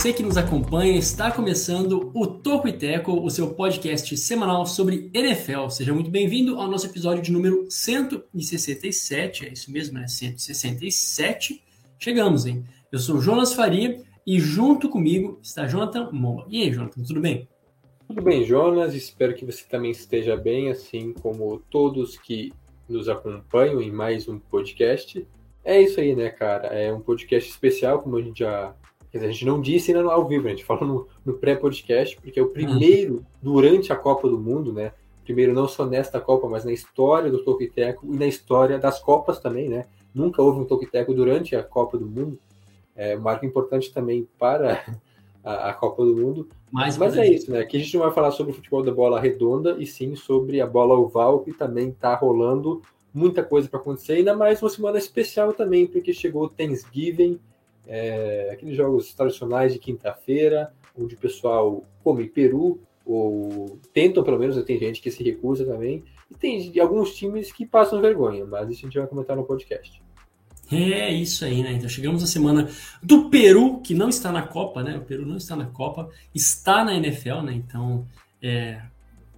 você que nos acompanha, está começando o Toco e Teco, o seu podcast semanal sobre NFL. Seja muito bem-vindo ao nosso episódio de número 167, é isso mesmo, né? 167. Chegamos, hein? Eu sou Jonas Faria e junto comigo está Jonathan Moa. E aí, Jonathan, tudo bem? Tudo bem, Jonas. Espero que você também esteja bem, assim como todos que nos acompanham em mais um podcast. É isso aí, né, cara? É um podcast especial, como a gente já Quer dizer, a gente não disse ainda no ao vivo, a gente falou no, no pré-podcast, porque é o primeiro uhum. durante a Copa do Mundo, né? Primeiro não só nesta Copa, mas na história do Toquiteco e na história das Copas também, né? Nunca houve um Toquiteco durante a Copa do Mundo. É um marco importante também para a, a Copa do Mundo. Mais mas é isso, né? Aqui a gente não vai falar sobre o futebol da bola redonda, e sim sobre a bola oval, que também está rolando muita coisa para acontecer, ainda mais uma semana especial também, porque chegou o Thanksgiving, é, aqueles jogos tradicionais de quinta-feira, onde o pessoal come peru, ou tentam pelo menos, tem gente que se recusa também, e tem alguns times que passam vergonha, mas isso a gente vai comentar no podcast. É isso aí, né? Então chegamos na semana do Peru, que não está na Copa, né? O Peru não está na Copa, está na NFL, né? Então é,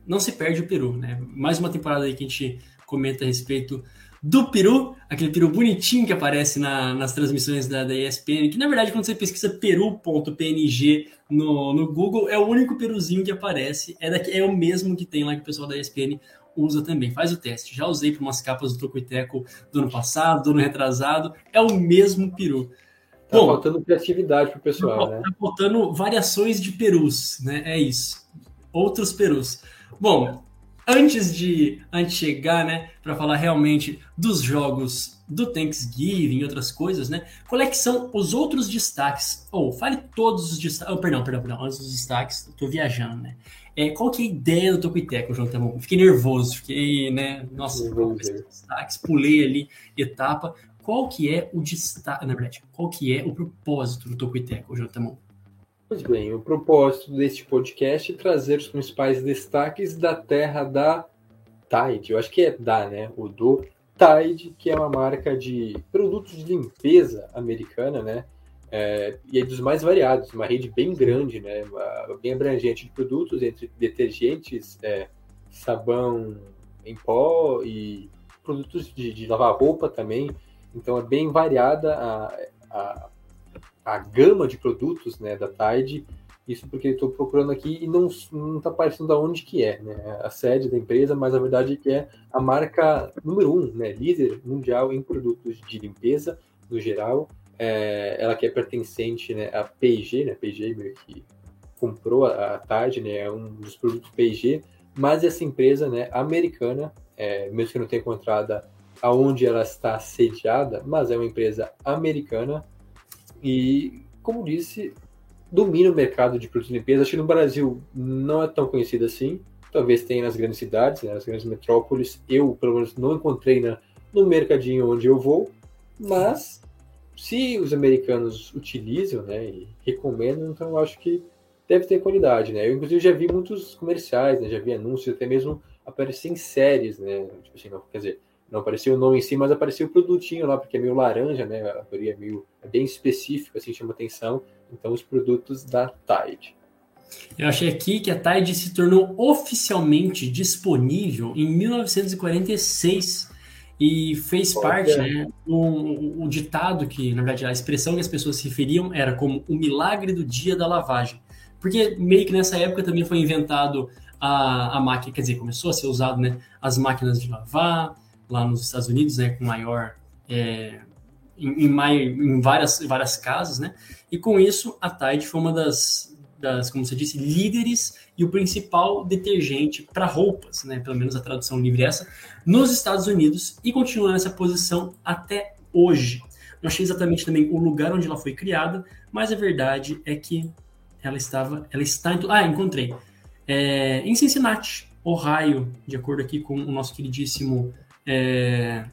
não se perde o Peru, né? Mais uma temporada aí que a gente comenta a respeito do peru, aquele peru bonitinho que aparece na, nas transmissões da, da, ESPN, que na verdade quando você pesquisa peru.png no, no Google, é o único peruzinho que aparece, é, daqui, é o mesmo que tem lá que o pessoal da ESPN usa também. Faz o teste. Já usei para umas capas do Tocoiteco do ano passado, do ano retrasado, é o mesmo peru. Tá Bom, faltando criatividade para o pessoal, tá, né? Tá faltando variações de perus, né? É isso. Outros perus. Bom, antes de antes de chegar, né, para falar realmente dos jogos do Thanksgiving e outras coisas, né? Qual é que são os outros destaques? Ou oh, fale todos os destaques. Oh, perdão, perdão, perdão. Antes dos destaques, tô viajando, né? É, qual que é a ideia do Tocoiteco, João Tamão? Fiquei nervoso, fiquei, né? Nossa, destaques, pulei ali etapa. Qual que é o destaque, na verdade, qual que é o propósito do Tocoiteco, João Tamão? Pois bem, o propósito deste podcast é trazer os principais destaques da terra da Tide. Eu acho que é da, né? O do Tide, que é uma marca de produtos de limpeza americana, né? É, e é dos mais variados, uma rede bem grande, né? bem abrangente de produtos, entre detergentes, é, sabão em pó e produtos de, de lavar roupa também. Então é bem variada a, a a gama de produtos né, da Tide. Isso porque estou procurando aqui e não está aparecendo aonde que é, né? A sede da empresa, mas a verdade é que é a marca número um, né? Líder mundial em produtos de limpeza no geral. É, ela que é pertencente né, à P&G, né? P&G meio que comprou a, a Tide, né? É um dos produtos P&G, mas essa empresa, né? Americana, é, mesmo que não tenha encontrado aonde ela está sediada, mas é uma empresa americana e, como disse, domina o mercado de produtos de limpeza. Acho que no Brasil não é tão conhecido assim. Talvez tenha nas grandes cidades, né, nas grandes metrópoles. Eu, pelo menos, não encontrei na, no mercadinho onde eu vou. Mas, se os americanos utilizam né, e recomendam, então eu acho que deve ter qualidade. Né? Eu, inclusive, já vi muitos comerciais, né, já vi anúncios, até mesmo aparecer em séries. Né? Tipo assim, não, quer dizer, não aparecia o nome em si, mas aparecia o produtinho lá, porque é meio laranja, né? A cor é meio é bem específica, assim, chama atenção. Então, os produtos da Tide. Eu achei aqui que a Tide se tornou oficialmente disponível em 1946 e fez Pode parte, né, o, o, ditado que, na verdade, a expressão que as pessoas se referiam era como o milagre do dia da lavagem. Porque meio que nessa época também foi inventado a, a máquina, quer dizer, começou a ser usado, né, as máquinas de lavar, lá nos Estados Unidos, né, com maior é, em, em, em, várias, várias casas, né? E com isso a Tide foi uma das, das, como você disse, líderes e o principal detergente para roupas, né? Pelo menos a tradução livre é essa, nos Estados Unidos e continua nessa posição até hoje. Não achei exatamente também o lugar onde ela foi criada, mas a verdade é que ela estava, ela está em, ah, encontrei, é, em Cincinnati, Ohio, de acordo aqui com o nosso queridíssimo é,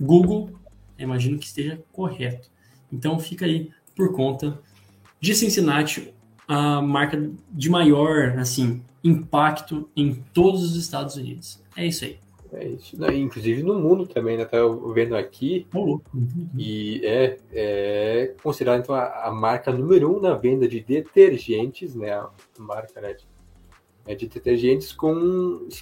Google. Imagino que esteja correto. Então fica aí por conta de Cincinnati, a marca de maior assim impacto em todos os Estados Unidos. É isso aí. É isso. Não, inclusive no mundo também, né? Tá vendo aqui. Oh, e é, é considerada então, a, a, marca número um na venda de detergentes, né? A marca né, de, é, de detergentes com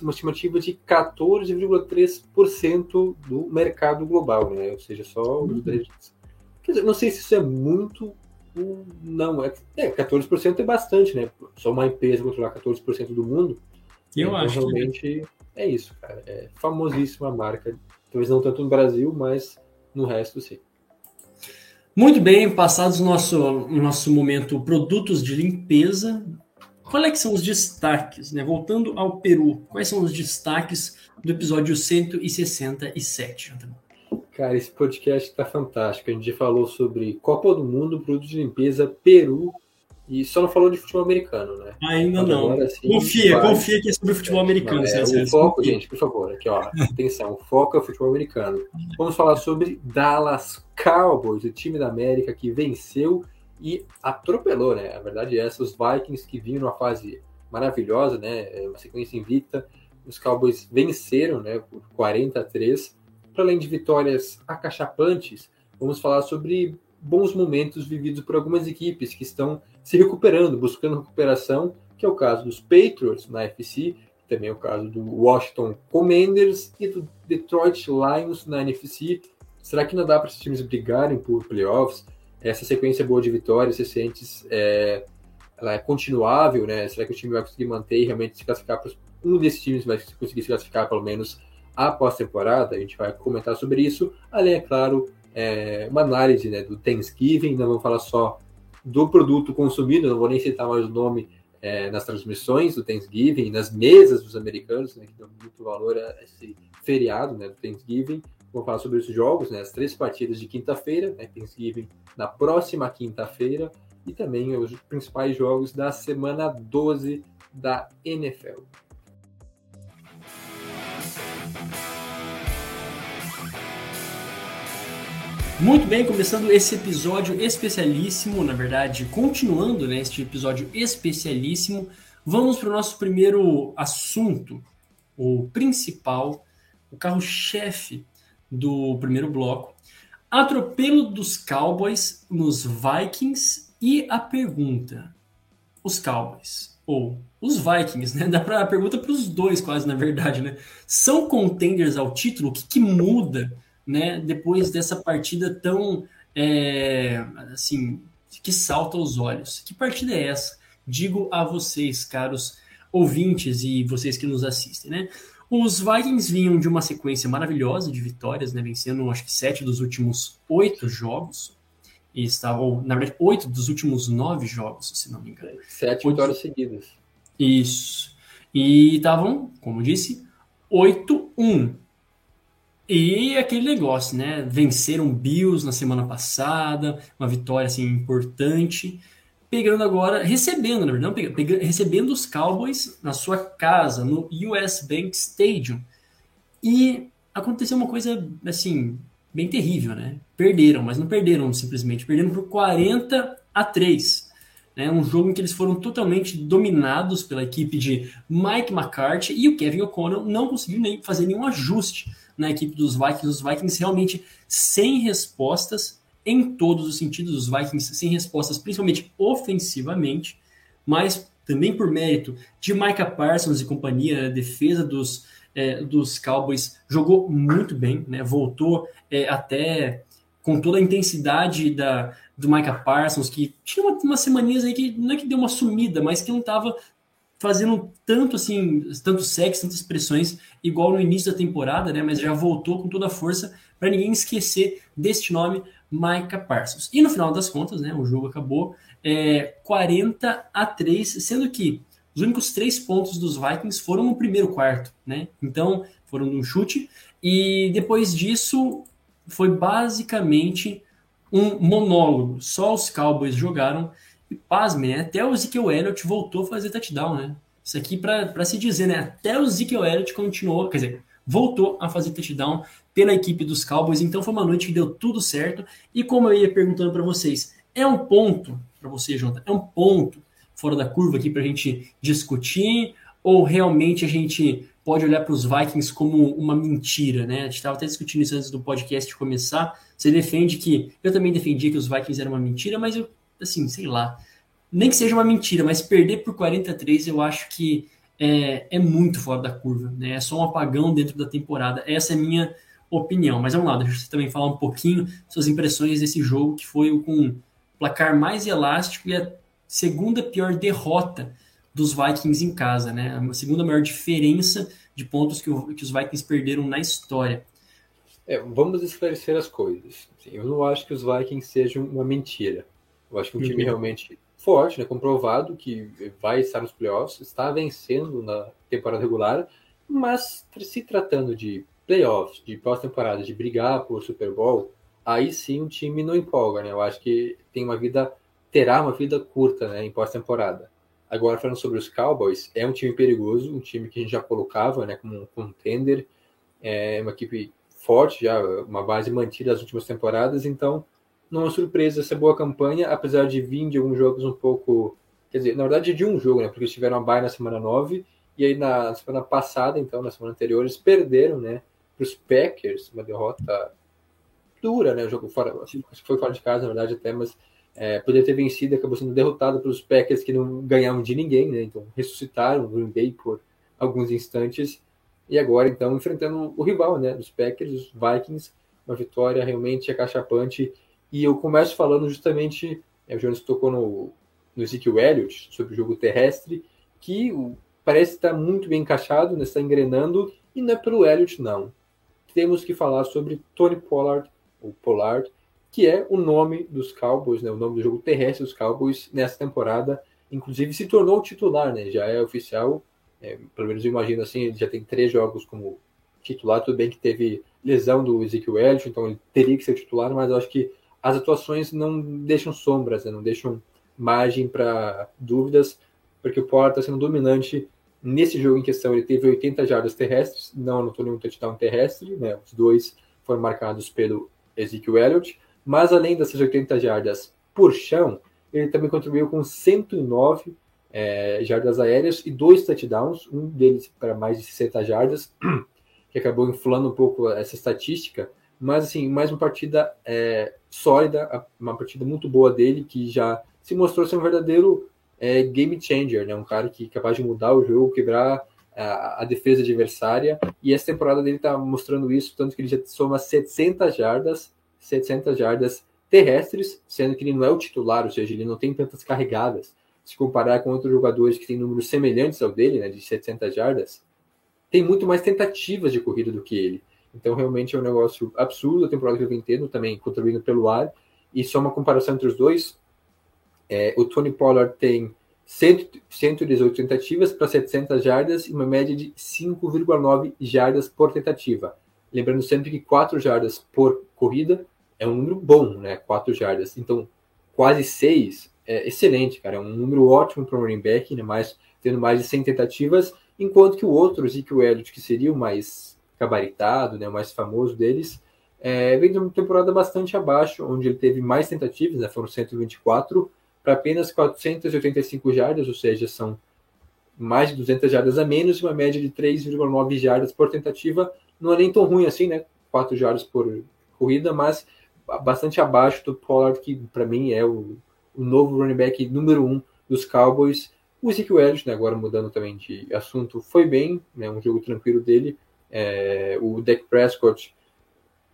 uma estimativa de 14,3% do mercado global, né? Ou seja, só os uhum. detergentes. Quer dizer, não sei se isso é muito não, é, é 14% é bastante, né? Só uma empresa controlar 14% do mundo. Eu então, acho realmente que... é isso, cara. É famosíssima marca. Talvez não tanto no Brasil, mas no resto sim. Muito bem, passados o nosso, nosso momento produtos de limpeza, qual é que são os destaques, né? Voltando ao Peru, quais são os destaques do episódio 167, Cara, esse podcast tá fantástico. A gente falou sobre Copa do Mundo, produtos de limpeza, Peru e só não falou de futebol americano, né? Ainda não. Agora, confia, vai. confia que é sobre futebol americano. É, o foco, confia. gente, por favor, aqui ó, atenção, o foco é o futebol americano. Vamos falar sobre Dallas Cowboys, o time da América que venceu e atropelou, né? A verdade é essa, os Vikings que vinham numa fase maravilhosa, né? É uma sequência invicta. Os Cowboys venceram, né, por 40 a 3 para além de vitórias acachapantes, vamos falar sobre bons momentos vividos por algumas equipes que estão se recuperando, buscando recuperação, que é o caso dos Patriots na FC, também é o caso do Washington Commanders e do Detroit Lions na NFC. Será que não dá para esses times brigarem por playoffs? Essa sequência boa de vitórias recentes é, ela é continuável, né? Será que o time vai conseguir manter e realmente se classificar para um desses times vai conseguir se classificar pelo menos a pós-temporada, a gente vai comentar sobre isso, além, é claro, é, uma análise né, do Thanksgiving, não vamos falar só do produto consumido, não vou nem citar mais o nome é, nas transmissões do Thanksgiving, nas mesas dos americanos, né, que dão muito valor a esse feriado né, do Thanksgiving. Vamos falar sobre os jogos, né, as três partidas de quinta-feira, né, Thanksgiving na próxima quinta-feira, e também os principais jogos da semana 12 da NFL. Muito bem, começando esse episódio especialíssimo, na verdade, continuando né, este episódio especialíssimo, vamos para o nosso primeiro assunto, o principal, o carro-chefe do primeiro bloco. Atropelo dos Cowboys nos Vikings e a pergunta: os Cowboys ou os Vikings, né? Dá para a pergunta para os dois quase, na verdade, né? São contenders ao título? O que, que muda? né, depois dessa partida tão é, assim que salta aos olhos. Que partida é essa? Digo a vocês, caros ouvintes e vocês que nos assistem, né? Os Vikings vinham de uma sequência maravilhosa de vitórias, né? Vencendo acho que sete dos últimos oito jogos. E estavam, na verdade, oito dos últimos nove jogos, se não me engano. Sete oito... vitórias seguidas. Isso. E estavam, como disse, 8-1. E aquele negócio, né? Venceram Bills na semana passada, uma vitória assim importante. Pegando agora, recebendo, na verdade, pegando, recebendo os Cowboys na sua casa, no US Bank Stadium. E aconteceu uma coisa, assim, bem terrível, né? Perderam, mas não perderam simplesmente. Perderam por 40 a 3. Né? Um jogo em que eles foram totalmente dominados pela equipe de Mike McCarthy e o Kevin O'Connell não conseguiu nem fazer nenhum ajuste na equipe dos Vikings. Os Vikings realmente sem respostas em todos os sentidos. Os Vikings sem respostas, principalmente ofensivamente, mas também por mérito de Micah Parsons e companhia, a defesa dos, é, dos Cowboys jogou muito bem, né? voltou é, até com toda a intensidade da, do Micah Parsons, que tinha uma, umas semaninhas aí que não é que deu uma sumida, mas que não estava fazendo tanto assim, tanto sexo, tantas pressões, igual no início da temporada, né? Mas já voltou com toda a força para ninguém esquecer deste nome, Micah Parsons. E no final das contas, né? O jogo acabou é, 40 a 3, sendo que os únicos três pontos dos Vikings foram no primeiro quarto, né? Então foram no chute e depois disso foi basicamente um monólogo. Só os Cowboys jogaram e pasmem, né? até o Ezekiel Elliott voltou a fazer touchdown, né? Isso aqui para se dizer, né? Até o Ezekiel Elliott continuou, quer dizer, voltou a fazer touchdown pela equipe dos Cowboys. Então foi uma noite que deu tudo certo. E como eu ia perguntando para vocês, é um ponto para você, Jonathan, é um ponto fora da curva aqui para a gente discutir ou realmente a gente pode olhar para os Vikings como uma mentira, né? A gente estava até discutindo isso antes do podcast começar. Você defende que eu também defendia que os Vikings eram uma mentira, mas eu assim, sei lá, nem que seja uma mentira, mas perder por 43 eu acho que é, é muito fora da curva, né? É só um apagão dentro da temporada. Essa é minha opinião. Mas vamos lá, deixa você também falar um pouquinho suas impressões desse jogo, que foi o com placar mais elástico e a segunda pior derrota dos Vikings em casa, né? A segunda maior diferença de pontos que, o, que os Vikings perderam na história. É, vamos esclarecer as coisas. Eu não acho que os Vikings sejam uma mentira. Eu acho que um time uhum. realmente forte, né, comprovado que vai estar nos playoffs, está vencendo na temporada regular, mas se tratando de playoffs, de pós-temporada, de brigar por Super Bowl, aí sim o time não empolga, né? Eu acho que tem uma vida, terá uma vida curta, né, em pós-temporada. Agora, falando sobre os Cowboys, é um time perigoso, um time que a gente já colocava, né, como um contender, é uma equipe forte, já uma base mantida nas últimas temporadas, então não é surpresa essa boa campanha, apesar de vir de alguns jogos um pouco. Quer dizer, na verdade, de um jogo, né? Porque eles tiveram a bye na semana 9, e aí na semana passada, então, na semana anterior, eles perderam, né? Para os Packers, uma derrota dura, né? O jogo fora, acho que foi fora de casa, na verdade, até, mas é, poderia ter vencido acabou sendo derrotado pelos Packers que não ganhavam de ninguém, né? Então ressuscitaram o Green Bay por alguns instantes e agora então enfrentando o rival, né? Dos Packers, os Vikings, uma vitória realmente acachapante e eu começo falando justamente, é, o Jonas tocou no, no Ezekiel Elliott, sobre o jogo terrestre, que parece estar muito bem encaixado, né, está engrenando, e não é pelo Elliott, não. Temos que falar sobre Tony Pollard, ou Pollard, que é o nome dos Cowboys, né, o nome do jogo terrestre dos Cowboys nessa temporada. Inclusive se tornou titular, né, já é oficial, é, pelo menos eu imagino assim, ele já tem três jogos como titular. Tudo bem que teve lesão do Ezekiel Elliott, então ele teria que ser titular, mas eu acho que as atuações não deixam sombras, né? não deixam margem para dúvidas, porque o Pollard está sendo dominante nesse jogo em questão. Ele teve 80 jardas terrestres, não anotou nenhum touchdown terrestre, né? os dois foram marcados pelo Ezekiel Elliott, mas além dessas 80 jardas por chão, ele também contribuiu com 109 é, jardas aéreas e dois touchdowns, um deles para mais de 60 jardas, que acabou inflando um pouco essa estatística, mas, assim, mais uma partida é, sólida, uma partida muito boa dele, que já se mostrou ser um verdadeiro é, game changer, né? Um cara que é capaz de mudar o jogo, quebrar a, a defesa adversária. E essa temporada dele está mostrando isso, tanto que ele já soma 700 jardas, 700 jardas terrestres, sendo que ele não é o titular, ou seja, ele não tem tantas carregadas. Se comparar com outros jogadores que têm números semelhantes ao dele, né, de 700 jardas, tem muito mais tentativas de corrida do que ele. Então, realmente é um negócio absurdo a temporada que ele vem tendo, também contribuindo pelo ar. E só uma comparação entre os dois: é, o Tony Pollard tem 118 tentativas para 700 jardas e uma média de 5,9 jardas por tentativa. Lembrando sempre que 4 jardas por corrida é um número bom, né? 4 jardas. Então, quase 6 é excelente, cara. É um número ótimo para um running back, né? mais, tendo mais de 100 tentativas, enquanto que o outro, o Elliott, que seria o mais gabaritado, né, o mais famoso deles, é, vem de uma temporada bastante abaixo, onde ele teve mais tentativas, né, foram 124, para apenas 485 jardas, ou seja, são mais de 200 jardas a menos uma média de 3,9 jardas por tentativa. Não é nem tão ruim assim, né? 4 jardas por corrida, mas bastante abaixo do Pollard, que para mim é o, o, novo running back número um dos Cowboys. O Ezekiel né, agora mudando também de assunto, foi bem, né, um jogo tranquilo dele, é, o Dak Prescott,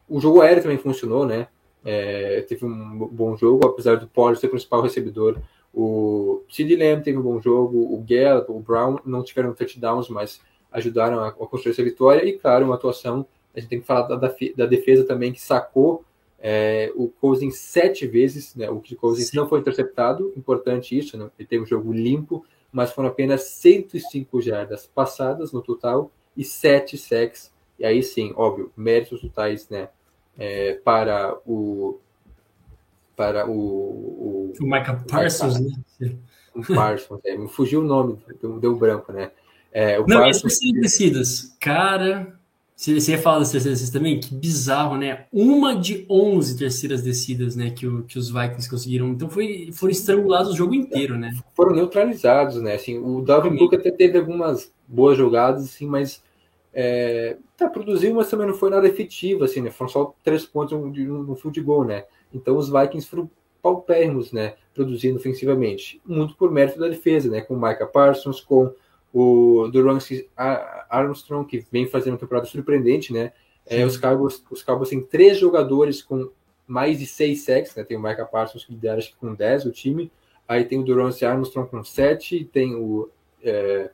o jogo aéreo também funcionou, né? É, teve um bom jogo, apesar do Pollard ser o principal recebedor. O Sid Lamb teve um bom jogo, o Gallup, o Brown não tiveram touchdowns, mas ajudaram a, a construir essa vitória. E, claro, uma atuação, a gente tem que falar da, da defesa também, que sacou é, o Cousins sete vezes, né? o que Cousins Sim. não foi interceptado, importante isso, né? ele teve um jogo limpo, mas foram apenas 105 jardas passadas no total, e sete sacks. E aí sim, óbvio, méritos totais, né? É, para o para o, o, o Micah Parsons, né? com Parsons, é, me fugiu o nome, deu, deu branco, né? É, o Não, Parsons... e descidas, cara, você ia falar das terceiras descidas também? Que bizarro, né? Uma de 11 terceiras descidas, né, que, o, que os Vikings conseguiram. Então foi, foram estrangulados o jogo inteiro, né? Foram neutralizados, né? Assim, o Dalvin Cook até teve algumas boas jogadas, assim, mas é, tá, produziu, mas também não foi nada efetivo, assim, né? Foram só três pontos no, no field goal, né? Então os Vikings foram paupérrimos, né? Produzindo ofensivamente. Muito por mérito da defesa, né? Com o Micah Parsons, com o Durance Armstrong, que vem fazendo uma temporada surpreendente, né? É, os Cowboys, os Cowboys têm três jogadores com mais de seis sacks, né? Tem o Micah Parsons que lidera acho que com 10 o time. Aí tem o Durance Armstrong com 7, tem o é,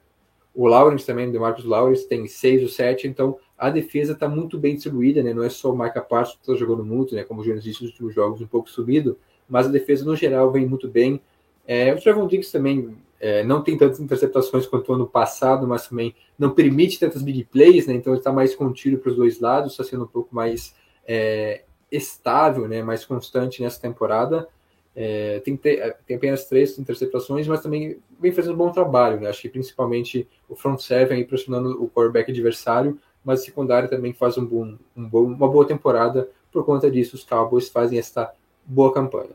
o Lawrence também, o Marcos Lawrence, tem 6 ou 7, então a defesa está muito bem distribuída, né? Não é só o Micah Parsons que está jogando muito, né? Como o Jones disse nos últimos jogos, um pouco subido, mas a defesa no geral vem muito bem. É, o Trevon Diggs também é, não tem tantas interceptações quanto o ano passado, mas também não permite tantas big plays, né? Então ele está mais contido para os dois lados, está sendo um pouco mais é, estável, né? Mais constante nessa temporada. É, tem, tem, apenas três interceptações, mas também vem fazendo um bom trabalho, né? Acho que principalmente o front seven pressionando o quarterback adversário, mas o secundário também faz um bom, um bom, uma boa temporada. Por conta disso, os Cowboys fazem esta boa campanha.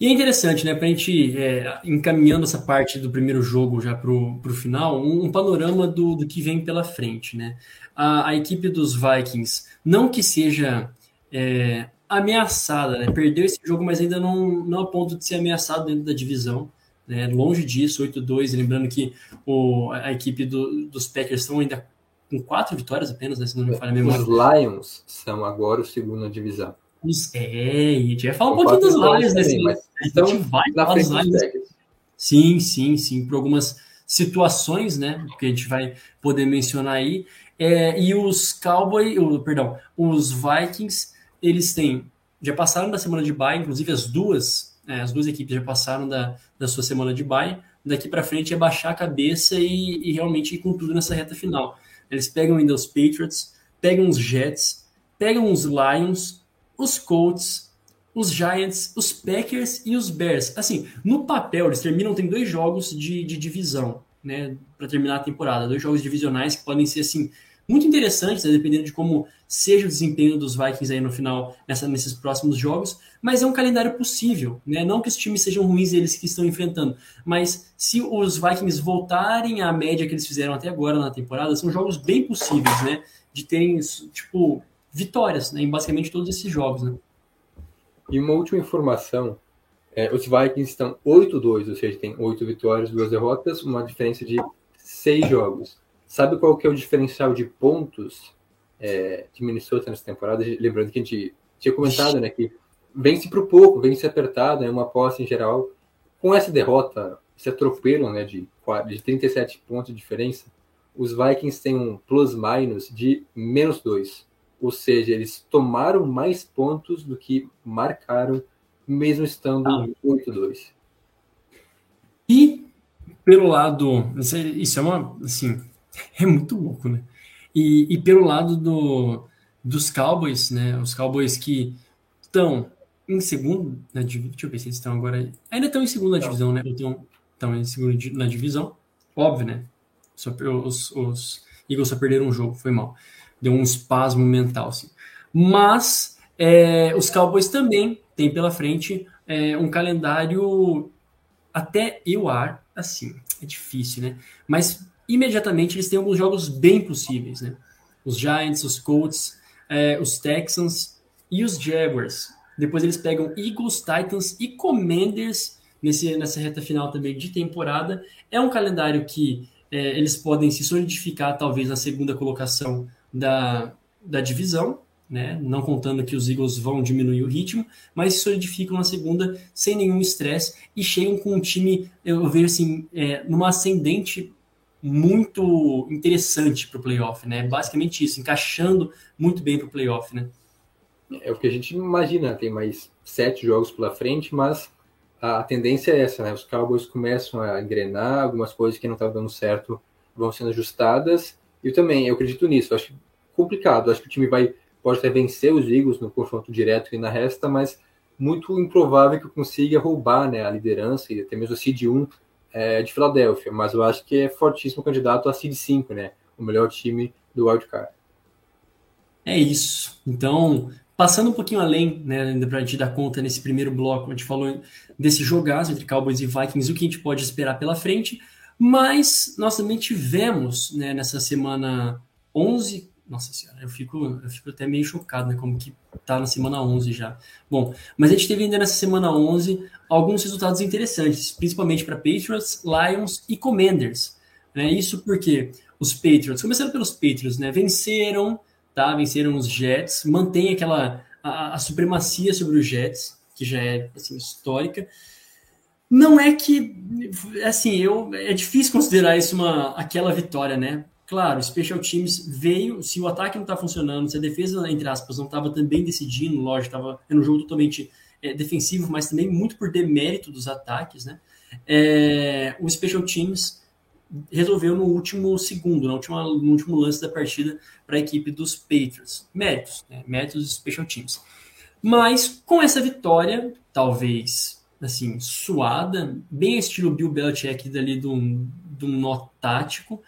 E é interessante, né, para a gente é, encaminhando essa parte do primeiro jogo já para o final, um, um, panorama do, do que vem pela frente, né? A, a equipe dos Vikings, não que seja é, ameaçada, né? Perdeu esse jogo, mas ainda não, não a ponto de ser ameaçado dentro da divisão. Né? Longe disso, 8-2. Lembrando que o, a equipe do, dos Packers estão ainda com quatro vitórias apenas, né? Se não me falha a memória. Os Lions são agora o segundo na divisão. Os, é, a gente vai falar um pouquinho dos Lions, né? Também, a gente vai falar dos Lions. Sim, sim, sim. Por algumas situações, né? Que a gente vai poder mencionar aí. É, e os Cowboys, perdão, os Vikings eles têm já passaram da semana de bye, inclusive as duas, é, as duas equipes já passaram da, da sua semana de bye. Daqui para frente é baixar a cabeça e, e, realmente ir com tudo nessa reta final. Eles pegam ainda os Patriots, pegam os Jets, pegam os Lions, os Colts, os Giants, os Packers e os Bears. Assim, no papel eles terminam, tem dois jogos de, de divisão, né, para terminar a temporada, dois jogos divisionais que podem ser assim muito interessantes, né, dependendo de como seja o desempenho dos Vikings aí no final, nessa, nesses próximos jogos, mas é um calendário possível, né? Não que os times sejam ruins eles que estão enfrentando, mas se os Vikings voltarem à média que eles fizeram até agora na temporada, são jogos bem possíveis, né? De terem, tipo, vitórias né, em basicamente todos esses jogos, né? E uma última informação, é, os Vikings estão 8-2, ou seja, tem 8 vitórias, 2 derrotas, uma diferença de 6 jogos. Sabe qual que é o diferencial de pontos é, de Minnesota nessa temporada? Lembrando que a gente tinha comentado, né, que vence por pouco, vence apertado, é né, uma posse em geral. Com essa derrota, esse atropelo né, de, de 37 pontos de diferença, os Vikings têm um plus-minus de menos 2. Ou seja, eles tomaram mais pontos do que marcaram, mesmo estando ah. 8-2. E pelo lado, isso é uma, assim, é muito louco, né? E, e pelo lado do, dos Cowboys, né? Os Cowboys que estão em segundo, na, deixa eu ver se eles estão agora. Ainda estão em segunda Não. divisão, né? Estão, estão em segunda na divisão. Óbvio, né? Só, os, os Eagles só perderam um jogo, foi mal. Deu um espasmo mental, assim. Mas é, os Cowboys também têm pela frente é, um calendário até eu ar, assim, é difícil, né? Mas imediatamente eles têm alguns jogos bem possíveis, né? Os Giants, os Colts, é, os Texans e os Jaguars. Depois eles pegam Eagles, Titans e Commanders nesse, nessa reta final também de temporada. É um calendário que é, eles podem se solidificar talvez na segunda colocação da, da divisão, né? não contando que os Eagles vão diminuir o ritmo, mas se solidificam na segunda sem nenhum estresse e chegam com um time, eu vejo assim, é, numa ascendente muito interessante para o playoff, né? Basicamente isso, encaixando muito bem para o playoff, né? É o que a gente imagina, tem mais sete jogos pela frente, mas a tendência é essa, né? Os Cowboys começam a engrenar, algumas coisas que não estavam dando certo vão sendo ajustadas. Eu também, eu acredito nisso. Acho complicado. Acho que o time vai pode até vencer os Eagles no confronto direto e na resta, mas muito improvável que consiga roubar né, a liderança e até mesmo a Seed 1 é, de Filadélfia, mas eu acho que é fortíssimo candidato a Seed 5, né, o melhor time do Wildcard. É isso. Então, passando um pouquinho além, né, ainda para a gente dar conta nesse primeiro bloco, a gente falou desse jogaço entre Cowboys e Vikings, o que a gente pode esperar pela frente, mas nós também tivemos né, nessa semana 11 nossa senhora, eu fico, eu fico até meio chocado, né? Como que tá na semana 11 já. Bom, mas a gente teve ainda nessa semana 11 alguns resultados interessantes, principalmente para Patriots, Lions e Commanders. Né? Isso porque os Patriots, começando pelos Patriots, né? Venceram, tá? Venceram os Jets, mantém aquela a, a supremacia sobre os Jets, que já é assim, histórica. Não é que, assim, eu é difícil considerar isso uma aquela vitória, né? Claro, Special Teams veio, se o ataque não está funcionando, se a defesa, entre aspas, não estava também decidindo, lógico, estava um jogo totalmente é, defensivo, mas também muito por demérito dos ataques, né? É, o Special Teams resolveu no último segundo, no último, no último lance da partida para a equipe dos Patriots. Méritos, né? Méritos dos Special Teams. Mas com essa vitória, talvez assim, suada, bem estilo Bill Belichick dali de um nó tático,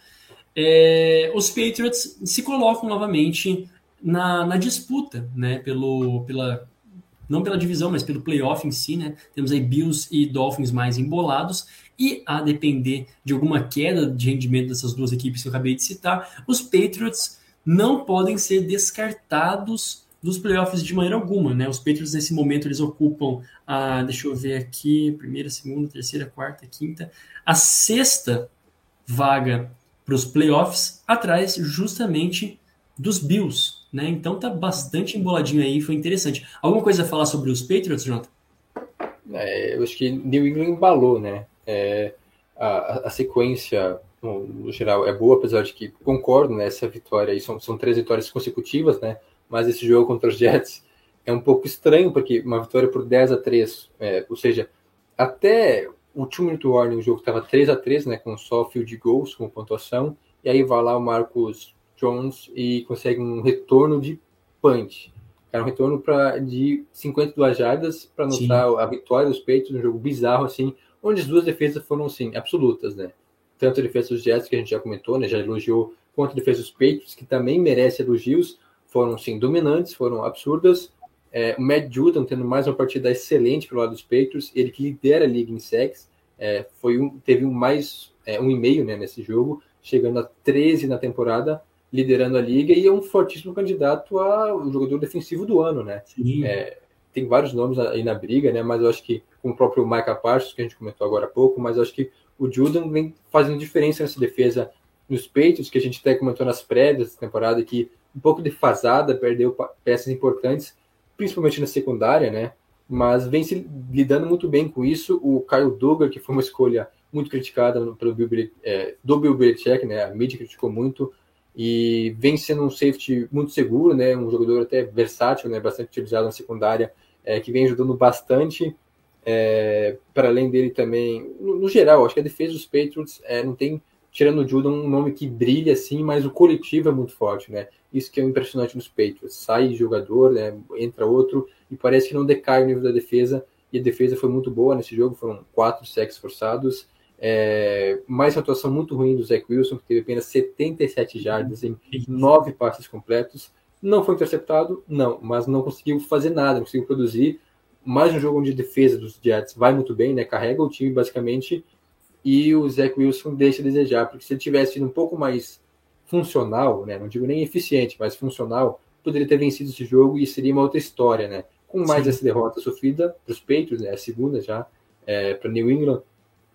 é, os Patriots se colocam novamente na, na disputa, né, pelo, pela, não pela divisão, mas pelo playoff em si, né, temos aí Bills e Dolphins mais embolados, e a depender de alguma queda de rendimento dessas duas equipes que eu acabei de citar, os Patriots não podem ser descartados dos playoffs de maneira alguma, né? Os Patriots nesse momento eles ocupam a, deixa eu ver aqui, primeira, segunda, terceira, quarta, quinta, a sexta vaga para os playoffs, atrás justamente dos Bills, né? Então tá bastante emboladinho aí, foi interessante. Alguma coisa a falar sobre os Patriots, Jonathan? É, eu acho que New England embalou, né? É, a, a, sequência, no geral, é boa, apesar de que concordo né, vitória aí, são, são três vitórias consecutivas, né? Mas esse jogo contra os Jets é um pouco estranho, porque uma vitória por 10 a 3, é, ou seja, até o two minute warning, o jogo estava 3 a 3 né, com só field goals como pontuação, e aí vai lá o Marcos Jones e consegue um retorno de punch. Era um retorno pra, de 52 jardas para anotar Sim. a vitória dos peitos, um jogo bizarro assim, onde as duas defesas foram assim, absolutas, né? Tanto a defesa dos Jets, que a gente já comentou, né, já elogiou, quanto a defesa dos peitos, que também merece elogios, foram sim dominantes, foram absurdas, é, o Matt Judon tendo mais uma partida excelente pelo lado dos Patriots, ele que lidera a liga em sacks, é, foi um, teve um mais é, um e meio né, nesse jogo, chegando a 13 na temporada, liderando a liga e é um fortíssimo candidato ao jogador defensivo do ano, né? É, tem vários nomes aí na briga, né? Mas eu acho que, como o próprio Micah Parsons, que a gente comentou agora há pouco, mas eu acho que o Judon vem fazendo diferença nessa defesa nos peitos, que a gente até comentou nas prévias dessa temporada, que um pouco defasada, perdeu peças importantes, principalmente na secundária, né? Mas vem se lidando muito bem com isso. O Kyle Duggar, que foi uma escolha muito criticada pelo Bill, é, do Bill Belichick, né? A mídia criticou muito e vem sendo um safety muito seguro, né? Um jogador até versátil, né? Bastante utilizado na secundária, é, que vem ajudando bastante. É, para além dele também, no, no, geral, acho que a defesa dos Patriots é, não tem, tirando o Judon, um nome que brilha assim, mas o coletivo é muito forte, né? Isso que é impressionante nos Patriots. Sai jogador, né, entra outro, e parece que não decai o nível da defesa. E a defesa foi muito boa nesse jogo, foram quatro sacks forçados. É, mais uma atuação muito ruim do Zach Wilson, que teve apenas 77 jardas em nove passes completos. Não foi interceptado? Não, mas não conseguiu fazer nada, não conseguiu produzir. Mais um jogo onde a defesa dos Jets vai muito bem, né? Carrega o time basicamente, e o Zach Wilson deixa a desejar, porque se ele tivesse sido um pouco mais funcional, né? Não digo nem eficiente, mas funcional, poderia ter vencido esse jogo e seria uma outra história, né? Com mais Sim. essa derrota sofrida para os Patriots, né? A segunda já é, para New England,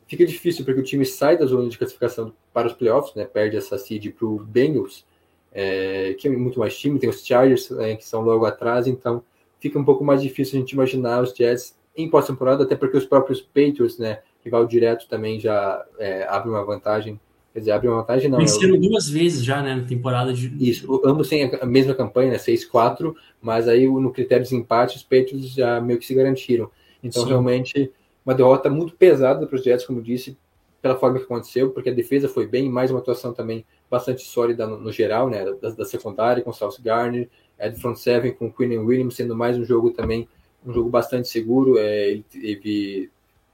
fica difícil porque o time sai da zona de classificação para os playoffs, né? Perde essa seed para o Bengals, é, que é muito mais time, tem os Chargers né, que são logo atrás, então fica um pouco mais difícil a gente imaginar os Jets em pós-temporada, até porque os próprios Patriots, né? Rival direto também já é, abre uma vantagem Quer dizer, abre uma vantagem, não. Venceram é o... duas vezes já, né, na temporada de. Isso, ambos têm a mesma campanha, né, 6-4, mas aí no critério de empate, os Patriots já meio que se garantiram. Então, Sim. realmente, uma derrota muito pesada para os Jets, como disse, pela forma que aconteceu, porque a defesa foi bem, mais uma atuação também bastante sólida no, no geral, né, da, da, secundária, com South Garner, é, do front seven, com Quinn Williams, sendo mais um jogo também um jogo bastante seguro. É, ele teve,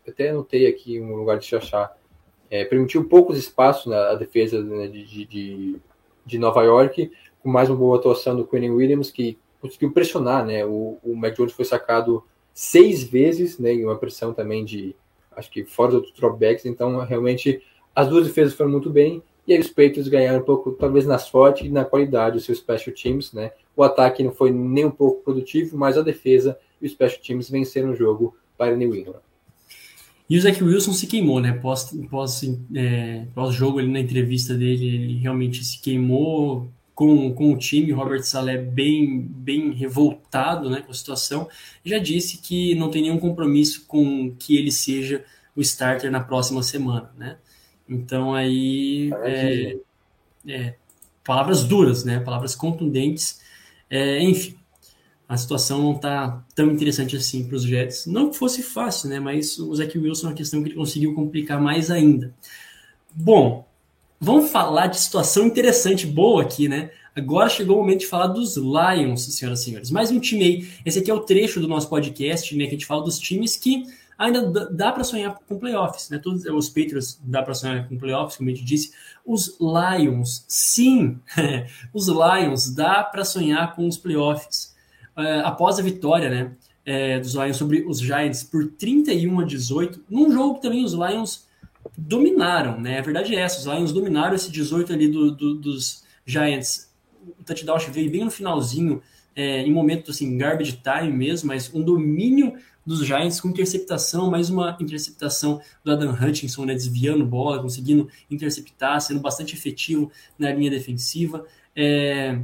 até anotei aqui um lugar de achar, é, permitiu poucos espaços na defesa né, de, de, de, Nova York, com mais uma boa atuação do Quinn Williams, que conseguiu pressionar. Né, o, o Mac Jones foi sacado seis vezes, né, uma pressão também de, acho que fora dos dropbacks, então realmente as duas defesas foram muito bem. E aí os Patriots ganharam um pouco, talvez na sorte e na qualidade dos seus special teams, né? O ataque não foi nem um pouco produtivo, mas a defesa e os special teams venceram o jogo para New England. E o Zach Wilson se queimou, né? Pós, pós, é, pós jogo ali na entrevista dele, ele realmente se queimou com, com o time. Robert Saleh bem, bem revoltado né, com a situação. Já disse que não tem nenhum compromisso com que ele seja o starter na próxima semana, né? Então aí é, é, palavras duras, né? Palavras contundentes. É, enfim, a situação não está tão interessante assim para os Jets. Não que fosse fácil, né? Mas o Zach Wilson é uma questão que ele conseguiu complicar mais ainda. Bom, vamos falar de situação interessante, boa aqui, né? Agora chegou o momento de falar dos Lions, senhoras e senhores. Mais um time aí. Esse aqui é o trecho do nosso podcast, né? Que a gente fala dos times que ainda dá para sonhar com playoffs, né? Todos os Patriots dá para sonhar com playoffs, como a gente disse. Os Lions, sim, os Lions dá para sonhar com os playoffs. Uh, após a vitória, né, é, dos Lions sobre os Giants por 31 a 18, num jogo que também os Lions dominaram, né? A verdade é essa, os Lions dominaram esse 18 ali do, do, dos Giants. O touchdown veio bem no finalzinho, é, em momento assim, garbage time mesmo, mas um domínio dos Giants com interceptação, mais uma interceptação do Adam Hutchinson, né, desviando bola, conseguindo interceptar, sendo bastante efetivo na linha defensiva. É,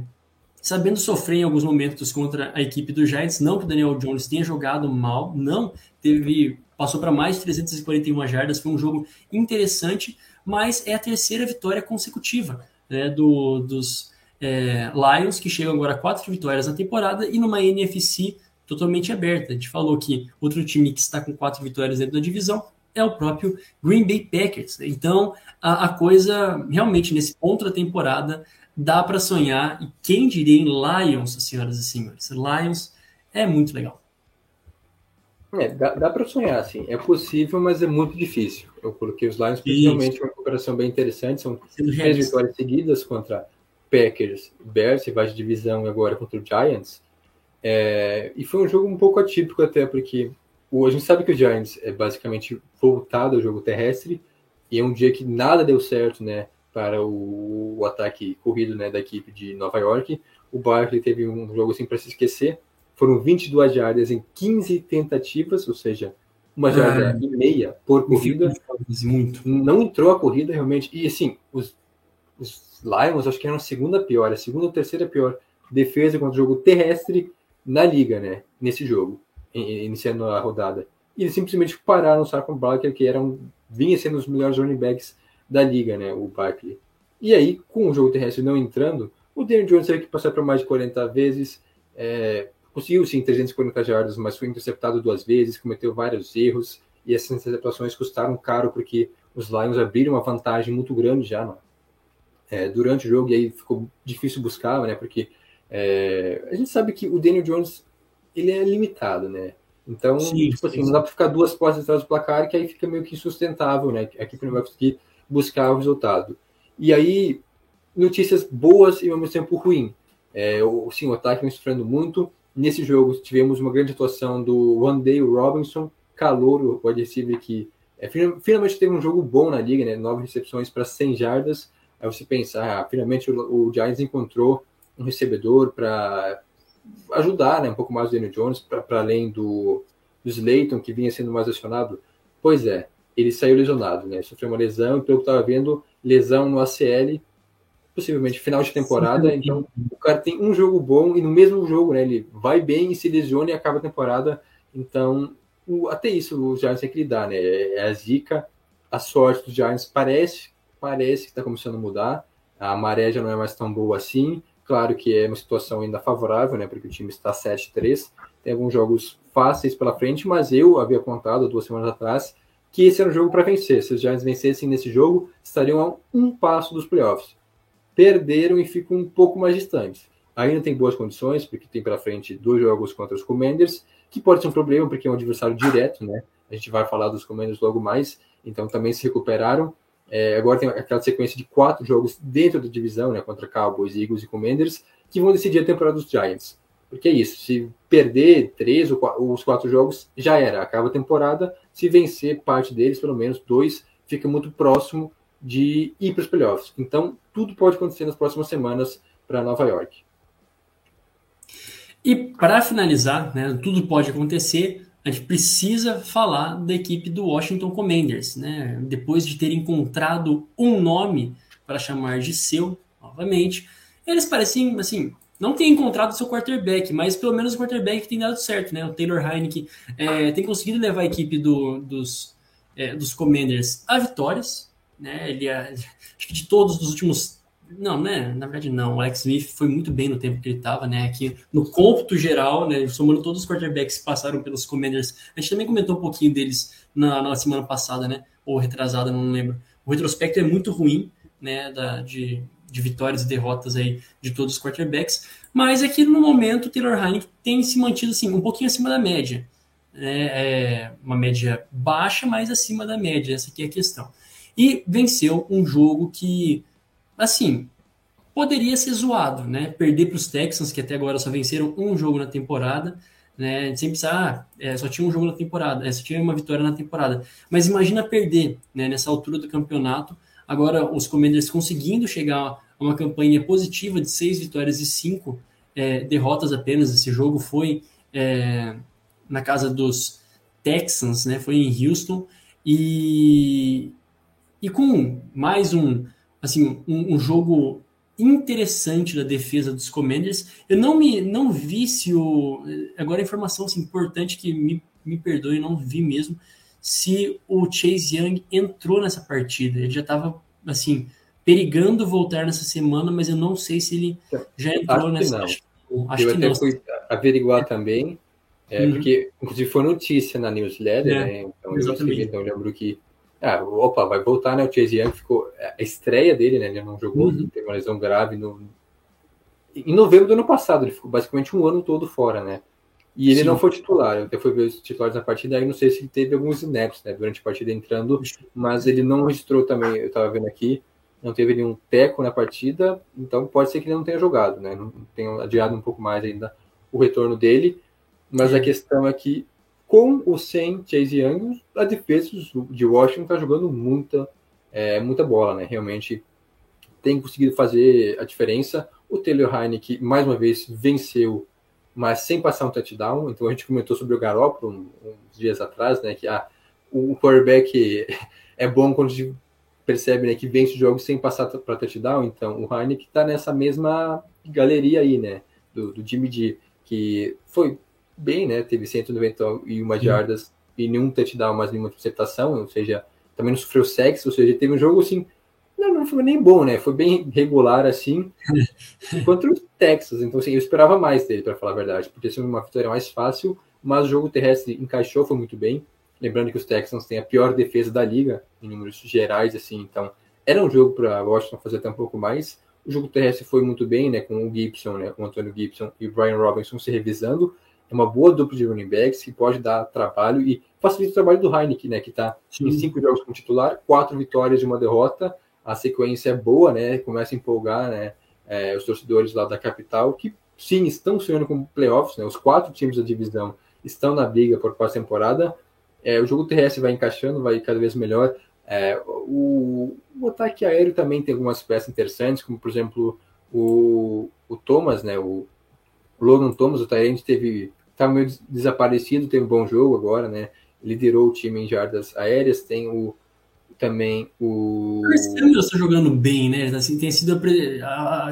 sabendo sofrer em alguns momentos contra a equipe do Giants, não que o Daniel Jones tenha jogado mal, não, teve passou para mais de 341 jardas, foi um jogo interessante, mas é a terceira vitória consecutiva né, do, dos é, Lions, que chegam agora a quatro vitórias na temporada e numa NFC totalmente aberta. A gente falou que outro time que está com quatro vitórias dentro da divisão é o próprio Green Bay Packers. Então, a, a coisa realmente nesse ponto da temporada dá para sonhar. E quem diria em Lions, senhoras e senhores? Lions é muito legal. É, dá, dá para sonhar, sim. É possível, mas é muito difícil. Eu coloquei os Lions principalmente uma cooperação bem interessante. São três vitórias seguidas contra Packers, Bears, rivais de divisão, e agora contra o Giants. É, e foi um jogo um pouco atípico até, porque o, a gente sabe que o Giants é basicamente voltado ao jogo terrestre, e é um dia que nada deu certo, né, para o, o ataque corrido, né, da equipe de Nova York. O Barkley teve um jogo assim para se esquecer. Foram 22 jardas em 15 tentativas, ou seja, uma jarda ah, e meia por corrida. Muito. Não entrou a corrida realmente. E assim, os, os Lions acho que eram a segunda pior, a segunda ou terceira pior defesa contra o jogo terrestre na liga, né? Nesse jogo, iniciando a rodada. E eles simplesmente pararam o Saquon Barkley, que era um, vinha sendo os melhores running backs da liga, né? O Barkley. E aí, com o jogo terrestre não entrando, o Daniel Jones teve que passar por mais de 40 vezes, é, conseguiu sim 340 jardas, mas foi interceptado duas vezes, cometeu vários erros, e essas interceptações custaram caro porque os Lions abriram uma vantagem muito grande já no, é, durante o jogo, e aí ficou difícil buscar, né? Porque é, a gente sabe que o Daniel Jones ele é limitado, né? Então, sim, tipo assim, não dá para ficar duas postas atrás do placar, que aí fica meio que insustentável, né? A equipe não vai conseguir buscar o resultado. E aí, notícias boas e ao mesmo tempo ruim. É, o, sim, o ataque vem sofrendo muito. Nesse jogo, tivemos uma grande atuação do One Day Robinson, calor, o wide receiver que é, finalmente teve um jogo bom na liga, né? Nove recepções para 100 jardas. Aí você pensa, ah, finalmente o, o Giants encontrou um recebedor para ajudar né, um pouco mais o Daniel Jones, para além do, do Slayton, que vinha sendo mais acionado. Pois é, ele saiu lesionado, né? Sofreu uma lesão, e pelo que estava vendo, lesão no ACL, possivelmente final de temporada. Então, o cara tem um jogo bom e no mesmo jogo, né? Ele vai bem e se lesiona e acaba a temporada. Então, o, até isso o Giants tem que lidar, né? É a zica, a sorte dos Giants parece, parece que está começando a mudar. A maré já não é mais tão boa assim. Claro que é uma situação ainda favorável, né? Porque o time está 7-3. Tem alguns jogos fáceis pela frente, mas eu havia contado duas semanas atrás que esse era um jogo para vencer. Se os Giants vencessem nesse jogo, estariam a um passo dos playoffs. Perderam e ficam um pouco mais distantes. Ainda tem boas condições, porque tem pela frente dois jogos contra os Commanders que pode ser um problema porque é um adversário direto, né? A gente vai falar dos Commanders logo mais, então também se recuperaram. É, agora tem aquela sequência de quatro jogos dentro da divisão, né, contra Cowboys, Eagles e Commanders, que vão decidir a temporada dos Giants. Porque é isso, se perder três ou quatro, os quatro jogos, já era, acaba a temporada. Se vencer parte deles, pelo menos dois, fica muito próximo de ir para os playoffs. Então, tudo pode acontecer nas próximas semanas para Nova York. E para finalizar, né, tudo pode acontecer a gente precisa falar da equipe do Washington Commanders, né? Depois de ter encontrado um nome para chamar de seu, novamente, eles parecem, assim, não tem encontrado seu quarterback, mas pelo menos o quarterback tem dado certo, né? O Taylor Heineken é, tem conseguido levar a equipe do, dos, é, dos Commanders a vitórias, né? Ele, é, acho que de todos os últimos não, né? Na verdade, não. O Alex Smith foi muito bem no tempo que ele estava, né? Aqui no cômputo geral, né? Somando todos os quarterbacks que passaram pelos Commanders. A gente também comentou um pouquinho deles na, na semana passada, né? Ou retrasada, não lembro. O retrospecto é muito ruim, né? Da, de, de vitórias e derrotas aí de todos os quarterbacks. Mas aqui no momento, o Taylor Heineken tem se mantido assim, um pouquinho acima da média. É, é uma média baixa, mas acima da média. Essa aqui é a questão. E venceu um jogo que assim, poderia ser zoado, né? Perder para os Texans, que até agora só venceram um jogo na temporada, né? Sempre pensar, ah, é, só tinha um jogo na temporada, é, só tinha uma vitória na temporada. Mas imagina perder, né? Nessa altura do campeonato, agora os Commanders conseguindo chegar a uma campanha positiva de seis vitórias e cinco é, derrotas apenas. Esse jogo foi é, na casa dos Texans, né? Foi em Houston e e com mais um assim, um, um, jogo interessante da defesa dos Commanders. Eu não me não vi se o agora a informação assim, importante que me, me perdoe, não vi mesmo se o Chase Young entrou nessa partida. Ele já estava assim perigando voltar nessa semana, mas eu não sei se ele já entrou acho nessa. Que acho, acho eu que até não. fui averiguar também, é, uhum. porque inclusive foi notícia na newsletter, é, né? Então, eu, então eu lembro que ah, opa, vai voltar, né? O Chase Young ficou. A estreia dele, né? Ele não jogou, uhum. teve uma lesão grave no. Em novembro do ano passado, ele ficou basicamente um ano todo fora, né? E ele Sim. não foi titular. Eu até fui ver os titulares na partida, aí não sei se ele teve alguns snaps, né? Durante a partida entrando, mas ele não registrou também, eu tava vendo aqui, não teve nenhum teco na partida, então pode ser que ele não tenha jogado, né? Não tenha adiado um pouco mais ainda o retorno dele. Mas a questão é que com ou sem Chase Young, a defesa de Washington está jogando muita, é, muita bola, né? Realmente tem conseguido fazer a diferença. O Taylor Heineken, mais uma vez, venceu, mas sem passar um touchdown. Então a gente comentou sobre o Garoppolo uns dias atrás, né? Que ah, o quarterback é bom quando a gente percebe né, que vence jogos sem passar para touchdown. Então o Heineken está nessa mesma galeria aí, né? Do, do Jimmy G, que foi bem, né? Teve 191 jardas e nenhum touchdown, mas nenhuma interceptação, ou seja, também não sofreu sexo, ou seja, teve um jogo assim, não, não foi nem bom, né? Foi bem regular assim, contra os Texas. Então, assim, eu esperava mais dele, para falar a verdade, porque ser uma vitória mais fácil, mas o jogo terrestre encaixou, foi muito bem. Lembrando que os Texans têm a pior defesa da liga, em números gerais, assim, então era um jogo para Washington fazer até um pouco mais. O jogo terrestre foi muito bem, né? Com o Gibson, né? Com o Antônio Gibson e o Brian Robinson se revisando é uma boa dupla de running backs que pode dar trabalho e facilita o trabalho do Heineken, né? Que está em cinco jogos como titular, quatro vitórias e uma derrota. A sequência é boa, né? Começa a empolgar, né? É, os torcedores lá da capital, que sim, estão sonhando com playoffs, né? Os quatro times da divisão estão na briga por pós-temporada. É, o jogo terrestre vai encaixando, vai cada vez melhor. É, o, o, ataque aéreo também tem algumas peças interessantes, como por exemplo o, o Thomas, né? O Logan Thomas, o Tyrant, teve tá meio desaparecido, tem um bom jogo agora, né? Liderou o time em jardas aéreas, tem o também o. O está jogando bem, né? Assim, tem sido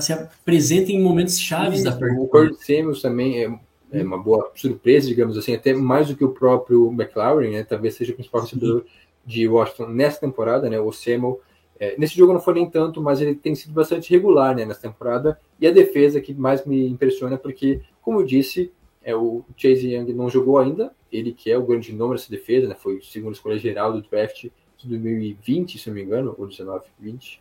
se apresenta em momentos chaves da partida. O Kurt Samuels também é, é, uma boa surpresa, digamos assim, até mais do que o próprio McLaren, né? Talvez seja o principal recebedor de Washington nessa temporada, né? O Samuel. É, nesse jogo não foi nem tanto, mas ele tem sido bastante regular né, nessa temporada. E a defesa que mais me impressiona, porque, como eu disse, é, o Chase Young não jogou ainda, ele que é o grande nome dessa defesa, né, foi o segundo escolha geral do draft de 2020, se não me engano, ou 19, 20.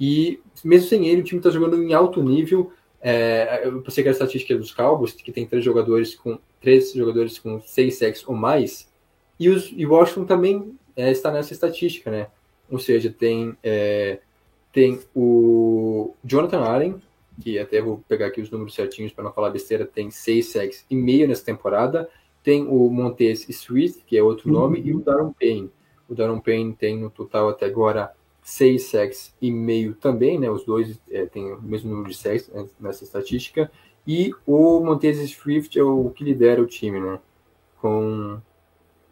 E mesmo sem ele, o time está jogando em alto nível. É, eu passei aquela estatística dos Cowboys, que tem três jogadores com três jogadores com seis sacks ou mais, e, os, e Washington também é, está nessa estatística, né? Ou seja, tem, é, tem o Jonathan Allen, que até vou pegar aqui os números certinhos para não falar besteira, tem seis sacks e meio nessa temporada. Tem o Montez Swift, que é outro uhum. nome, e o Darren Payne. O Darren Payne tem no total até agora seis sacks e meio também, né? Os dois é, têm o mesmo número de sacks né, nessa estatística. E o Montez Swift é o que lidera o time, né? Com.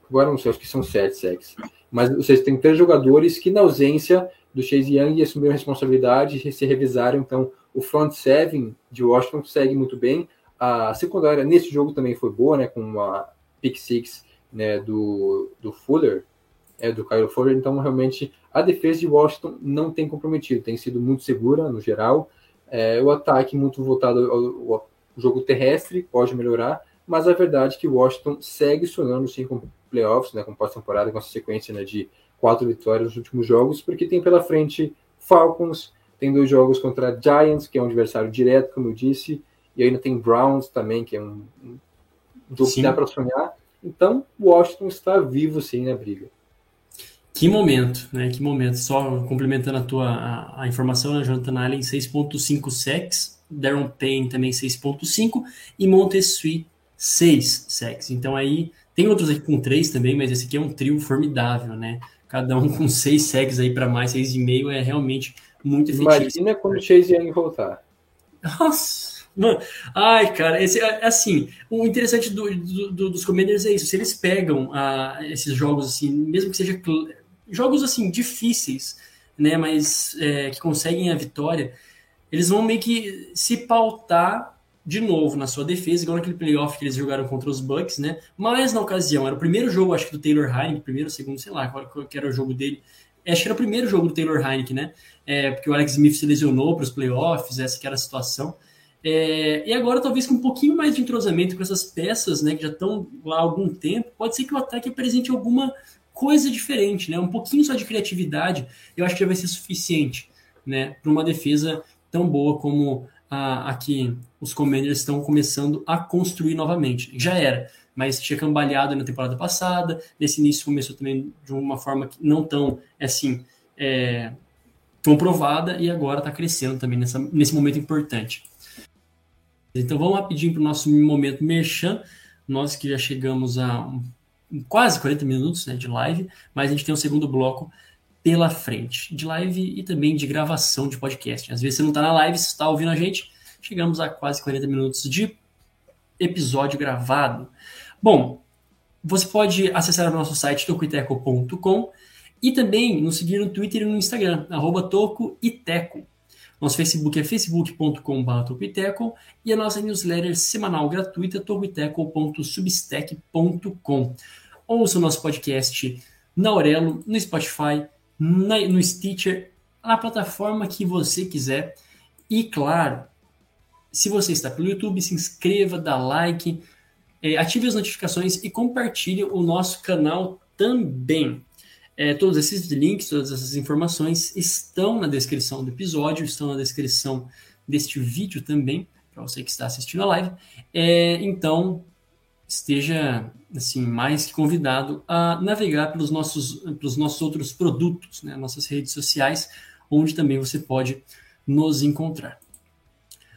Agora não sei, acho que são sete sacks. Mas vocês têm três jogadores que, na ausência do Chase Young, assumiram a responsabilidade e se revisaram. Então, o front seven de Washington segue muito bem. A secundária nesse jogo também foi boa, né? Com a pick six né, do, do Fuller, é, do Kyle Fuller. Então, realmente, a defesa de Washington não tem comprometido. Tem sido muito segura, no geral. É, o ataque muito voltado ao, ao, jogo terrestre pode melhorar, mas a verdade é que Washington segue sonhando sim com playoffs, né, com pós-temporada, com essa sequência né, de quatro vitórias nos últimos jogos, porque tem pela frente Falcons, tem dois jogos contra Giants, que é um adversário direto, como eu disse, e ainda tem Browns também, que é um, um jogo sim. que dá para sonhar. Então, Washington está vivo sim na briga. Que momento, né? Que momento. Só complementando a tua a, a informação, né? Jonathan Allen 6.5 sacks, Darren Payne também 6.5 e Montesui 6 sacks. Então aí tem outros aqui com 3 também, mas esse aqui é um trio formidável, né? Cada um com 6 sacks aí para mais 6,5 é realmente muito efetivo. Imagina quando o Chase Young voltar. Nossa, mano. Ai, cara, esse, é, assim, o interessante do, do, do, dos Commanders é isso. Se eles pegam uh, esses jogos assim, mesmo que seja jogos assim difíceis, né, mas é, que conseguem a vitória, eles vão meio que se pautar de novo na sua defesa, igual naquele playoff que eles jogaram contra os Bucks, né? Mas na ocasião, era o primeiro jogo, acho que do Taylor Heineken, primeiro, segundo, sei lá, qual, que era o jogo dele. Acho que era o primeiro jogo do Taylor Heineken, né? É, porque o Alex Smith se lesionou para os playoffs, essa que era a situação. É, e agora, talvez com um pouquinho mais de entrosamento com essas peças, né, que já estão lá há algum tempo, pode ser que o ataque apresente alguma coisa diferente, né? Um pouquinho só de criatividade, eu acho que já vai ser suficiente, né? Para uma defesa tão boa como a, a que os Commanders estão começando a construir novamente. Já era, mas tinha cambaleado na temporada passada. Nesse início começou também de uma forma que não tão assim é, comprovada e agora está crescendo também nessa, nesse momento importante. Então vamos rapidinho para o nosso momento merchan. Nós que já chegamos a quase 40 minutos né, de live, mas a gente tem um segundo bloco pela frente, de live e também de gravação de podcast. Às vezes você não está na live, você está ouvindo a gente, chegamos a quase 40 minutos de episódio gravado. Bom, você pode acessar o nosso site tocoiteco.com e também nos seguir no Twitter e no Instagram, arroba tocoiteco. Nosso Facebook é facebook.com.br e a nossa newsletter semanal gratuita tocoiteco.substack.com. Ouça o nosso podcast na Aurelo, no Spotify, na, no Stitcher, na plataforma que você quiser. E claro, se você está pelo YouTube, se inscreva, dá like, é, ative as notificações e compartilhe o nosso canal também. É, todos esses links, todas essas informações estão na descrição do episódio, estão na descrição deste vídeo também, para você que está assistindo a live. É, então, esteja assim mais que convidado a navegar pelos nossos, pelos nossos outros produtos, né, nossas redes sociais, onde também você pode nos encontrar.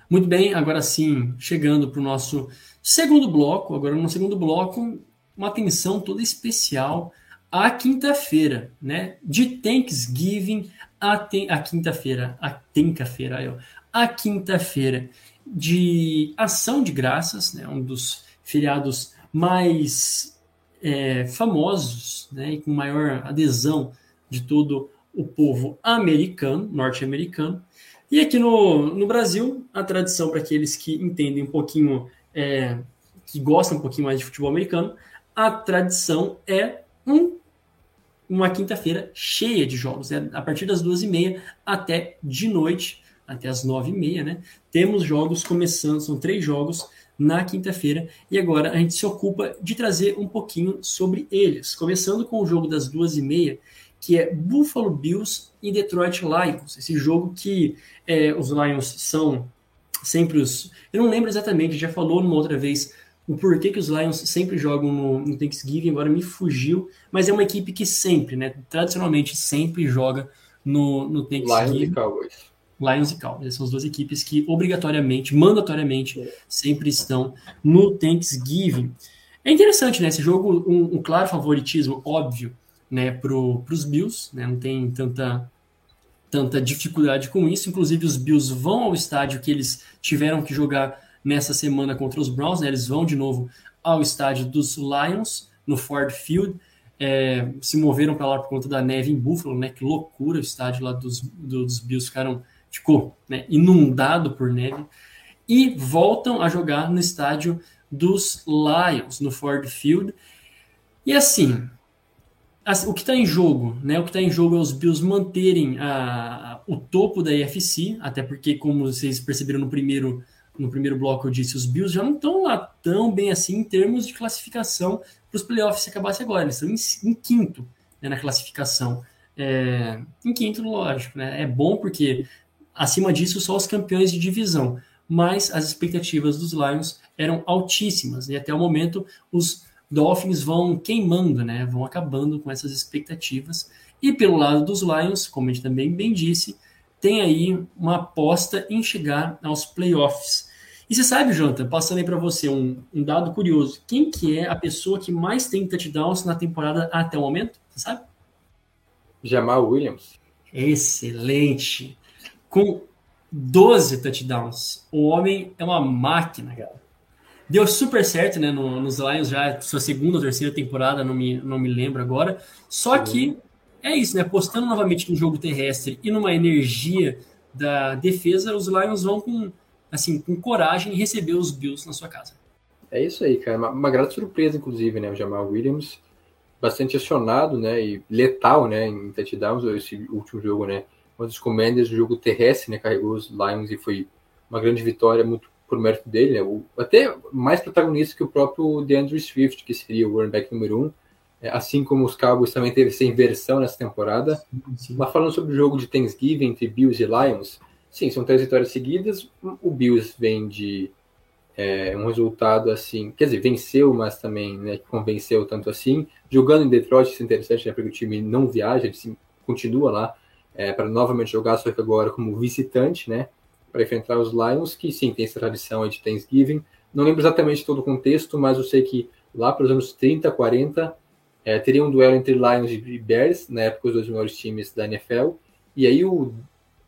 Muito bem, agora sim, chegando para o nosso segundo bloco. Agora, no segundo bloco, uma atenção toda especial a quinta-feira, né? De Thanksgiving a, a quinta-feira, a tenca-feira, a quinta-feira de Ação de Graças, né? Um dos feriados mais é, famosos, né? E com maior adesão de todo o povo americano, norte-americano. E aqui no, no Brasil, a tradição para aqueles que entendem um pouquinho, é, que gostam um pouquinho mais de futebol americano, a tradição é um uma quinta-feira cheia de jogos, né? a partir das duas e meia até de noite, até as nove e meia, né? Temos jogos começando, são três jogos na quinta-feira, e agora a gente se ocupa de trazer um pouquinho sobre eles, começando com o jogo das duas e meia, que é Buffalo Bills e Detroit Lions, esse jogo que é, os Lions são sempre os... Eu não lembro exatamente, já falou numa outra vez o porquê que os Lions sempre jogam no, no Thanksgiving, agora me fugiu, mas é uma equipe que sempre, né, tradicionalmente sempre joga no, no Thanksgiving. Lions e Cowboys. Lions e Cowboys. São as duas equipes que obrigatoriamente, mandatoriamente, sempre estão no Thanksgiving. É interessante, né? Esse jogo, um, um claro favoritismo, óbvio, né, para os Bills, né? Não tem tanta tanta dificuldade com isso. Inclusive, os Bills vão ao estádio que eles tiveram que jogar nessa semana contra os Browns, né? Eles vão de novo ao estádio dos Lions, no Ford Field. É, se moveram para lá por conta da neve em Buffalo, né? Que loucura o estádio lá dos, dos Bills ficaram ficou né, inundado por neve e voltam a jogar no estádio dos Lions, no Ford Field. E assim, o que está em jogo, né? O que está em jogo é os Bills manterem a, o topo da AFC, até porque, como vocês perceberam no primeiro, no primeiro bloco, eu disse, os Bills já não estão lá tão bem assim em termos de classificação para os playoffs se acabasse agora. Eles estão em, em quinto né, na classificação. É, em quinto, lógico, né? É bom porque acima disso só os campeões de divisão. Mas as expectativas dos Lions eram altíssimas e até o momento os Dolphins vão queimando, né? Vão acabando com essas expectativas. E pelo lado dos Lions, como a gente também bem disse, tem aí uma aposta em chegar aos playoffs. E você sabe, Jonathan, passando aí para você um, um, dado curioso. Quem que é a pessoa que mais tem touchdowns na temporada até o momento? Você sabe? Jamal Williams. Excelente. Com 12 touchdowns. O homem é uma máquina, cara. Deu super certo, né? No, nos Lions já, sua segunda ou terceira temporada, não me, não me lembro agora. Só que é isso, né? Apostando novamente no jogo terrestre e numa energia da defesa, os Lions vão com, assim, com coragem receber os Bills na sua casa. É isso aí, cara. Uma, uma grande surpresa, inclusive, né? O Jamal Williams, bastante acionado, né? E letal, né? Em touchdowns, esse último jogo, né? Um dos commanders do jogo terrestre, né? Carregou os Lions e foi uma grande vitória, muito por mérito dele, né? O, até mais protagonista que o próprio DeAndre Swift, que seria o running back número um, é, assim como os Cowboys também teve essa inversão nessa temporada. Sim, sim. Mas falando sobre o jogo de Thanksgiving entre Bills e Lions, sim, são três vitórias seguidas. O Bills vem de é, um resultado assim, quer dizer, venceu, mas também né, convenceu tanto assim. Jogando em Detroit, isso é interessante, né, porque o time não viaja, ele continua lá é, para novamente jogar, só que agora como visitante, né? para enfrentar os Lions, que sim, tem essa tradição de Thanksgiving. Não lembro exatamente todo o contexto, mas eu sei que lá para os anos 30, 40, é, teria um duelo entre Lions e Bears, na época os dois maiores times da NFL, e aí o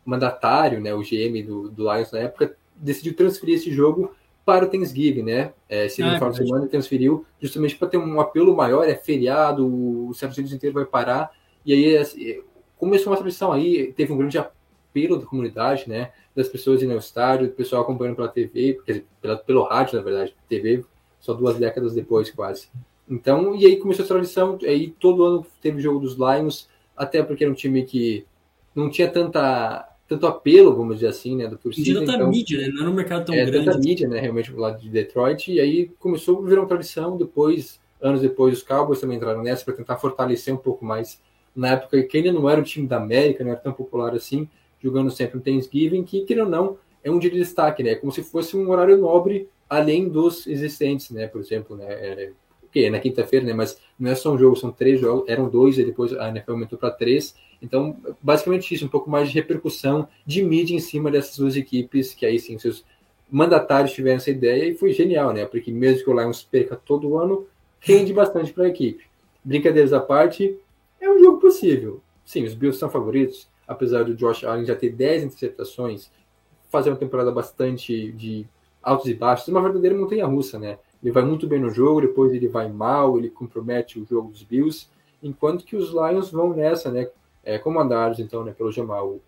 mandatário, né, o GM do, do Lions na época, decidiu transferir esse jogo para o Thanksgiving, né? É, se ah, final de semana transferiu justamente para ter um apelo maior, é feriado, o Estados Unidos inteiro vai parar, e aí assim, começou uma tradição aí, teve um grande apelo da comunidade, né? das pessoas indo ao estádio, do pessoal acompanhando pela TV, quer dizer, pela, pelo rádio, na verdade, TV, só duas décadas depois, quase. Então, e aí começou a tradição, aí todo ano teve jogo dos Lions, até porque era um time que não tinha tanta tanto apelo, vamos dizer assim, né, da torcida. E tanta então, mídia, né? Não era um mercado tão é, grande. Tanta mídia, né, realmente, do lado de Detroit, e aí começou a virar uma tradição, depois, anos depois, os Cowboys também entraram nessa para tentar fortalecer um pouco mais, na época que ainda não era o time da América, não era tão popular assim, jogando sempre no Thanksgiving, que, querendo ou não, é um dia de destaque, né? É como se fosse um horário nobre além dos existentes, né? Por exemplo, né? É, que é na quinta-feira, né? Mas não é só um jogo, são três jogos, eram dois e depois a NFL aumentou para três. Então, basicamente isso, um pouco mais de repercussão de mídia em cima dessas duas equipes, que aí sim, seus mandatários tiveram essa ideia e foi genial, né? Porque mesmo que o Lions perca todo ano, rende bastante para a equipe. Brincadeiras à parte, é um jogo possível. Sim, os Bills são favoritos, apesar do Josh Allen já ter 10 interceptações, fazer uma temporada bastante de altos e baixos, uma verdadeira montanha russa, né? Ele vai muito bem no jogo, depois ele vai mal, ele compromete o jogo dos Bills, enquanto que os Lions vão nessa, né? É, comandados, então, né, pelo Jamal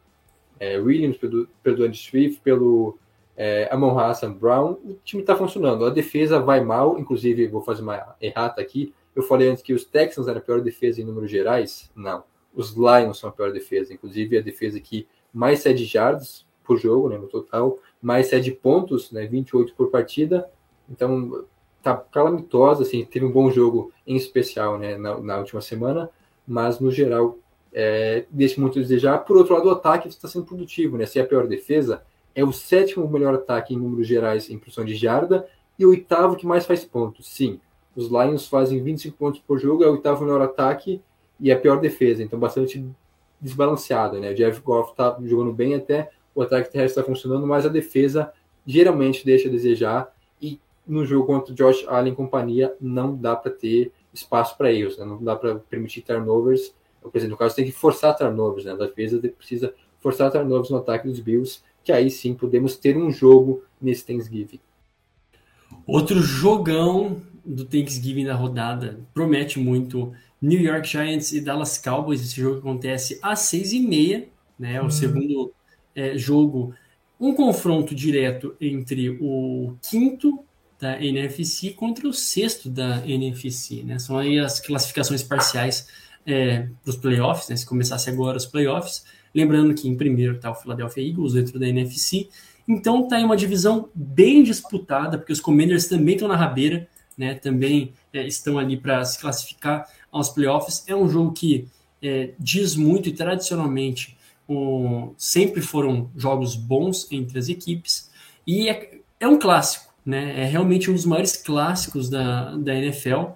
é, Williams, pelo, pelo Andy Swift, pelo é, Amon Hassan Brown, o time está funcionando. A defesa vai mal, inclusive, vou fazer uma errata aqui, eu falei antes que os Texans eram a pior defesa em números gerais. Não os Lions são a pior defesa, inclusive a defesa que mais cede jardas por jogo, né, no total, mais cede pontos, né, 28 por partida. Então, tá calamitosa, assim, teve um bom jogo em especial, né, na, na última semana, mas no geral é, deixa muito a desejar. Por outro lado, o ataque está sendo produtivo, né? Se é a pior defesa, é o sétimo melhor ataque em números gerais em produção de jarda e o oitavo que mais faz pontos. Sim, os Lions fazem 25 pontos por jogo, é o oitavo melhor ataque e a pior defesa, então bastante desbalanceado, né? O Jeff Goff tá jogando bem até, o ataque terrestre está funcionando, mas a defesa geralmente deixa a desejar e no jogo contra o Josh Allen e companhia não dá para ter espaço para erros, né? não dá para permitir turnovers. Por exemplo, no caso tem que forçar turnovers, né? A defesa precisa forçar turnovers no ataque dos Bills, que aí sim podemos ter um jogo nesse Thanksgiving. Outro jogão do Thanksgiving da rodada promete muito New York Giants e Dallas Cowboys. Esse jogo acontece às seis e meia, né? O hum. segundo é, jogo, um confronto direto entre o quinto da NFC contra o sexto da NFC, né? São aí as classificações parciais é, para os playoffs, né? Se começasse agora os playoffs, lembrando que em primeiro está o Philadelphia Eagles dentro da NFC. Então tá aí uma divisão bem disputada, porque os Commanders também estão na rabeira, né? Também é, estão ali para se classificar aos playoffs. É um jogo que é, diz muito e tradicionalmente um, sempre foram jogos bons entre as equipes e é, é, um clássico, né? É realmente um dos maiores clássicos da, da NFL.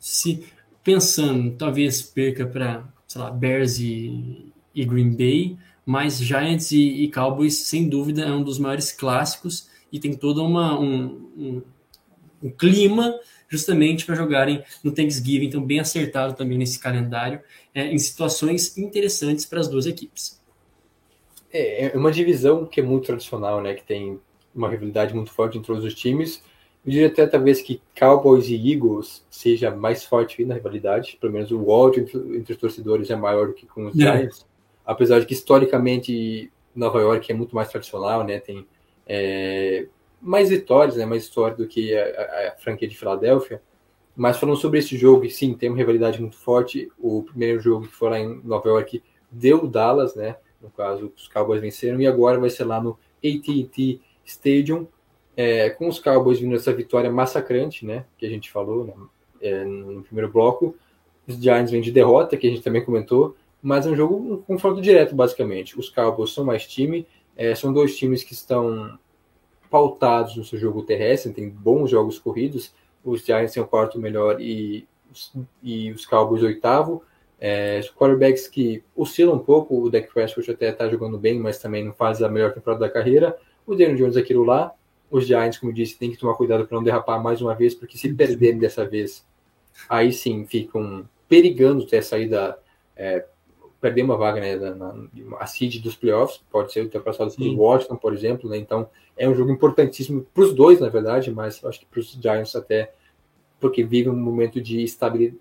Se pensando, talvez perca para, lá, Bears e, e, Green Bay, mas Giants e, e, Cowboys, sem dúvida, é um dos maiores clássicos e tem todo uma, um, um, um clima justamente para jogarem no Thanksgiving, então bem acertado também nesse calendário, é, em situações interessantes para as duas equipes. É, é uma divisão que é muito tradicional, né, que tem uma rivalidade muito forte entre todos os times. Eu diria até talvez que Cowboys e Eagles seja mais forte na rivalidade, pelo menos o ódio entre, entre os torcedores é maior do que com os é. Giants, apesar de que historicamente Nova York é muito mais tradicional, né, tem é, mais vitórias, né, mais história do que a, a, a, franquia de Filadélfia. Mas falando sobre esse jogo, e sim, tem uma rivalidade muito forte. O primeiro jogo que foi lá em Nova York deu Dallas, né? No caso, os Cowboys venceram, e agora vai ser lá no AT&T Stadium, é, com os Cowboys vindo essa vitória massacrante, né? Que a gente falou né, é, no primeiro bloco. Os Giants vêm de derrota, que a gente também comentou, mas é um jogo, um confronto direto, basicamente. Os Cowboys são mais time, é, são dois times que estão pautados no seu jogo terrestre, tem bons jogos corridos. Os Giants têm o quarto melhor e, e os Cowboys oitavo. É, quarterbacks que oscilam um pouco, o Dak Prescott até está jogando bem, mas também não faz a melhor temporada da carreira. O Daniel Jones aquilo lá. Os Giants, como disse, tem que tomar cuidado para não derrapar mais uma vez, porque se perderem dessa vez, aí sim ficam perigando ter a saída é, perder uma vaga né, na, na a seed dos playoffs, pode ser ultrapassado pelo Washington, por exemplo, né, então é um jogo importantíssimo para os dois, na verdade, mas acho que para os Giants até, porque vivem um momento de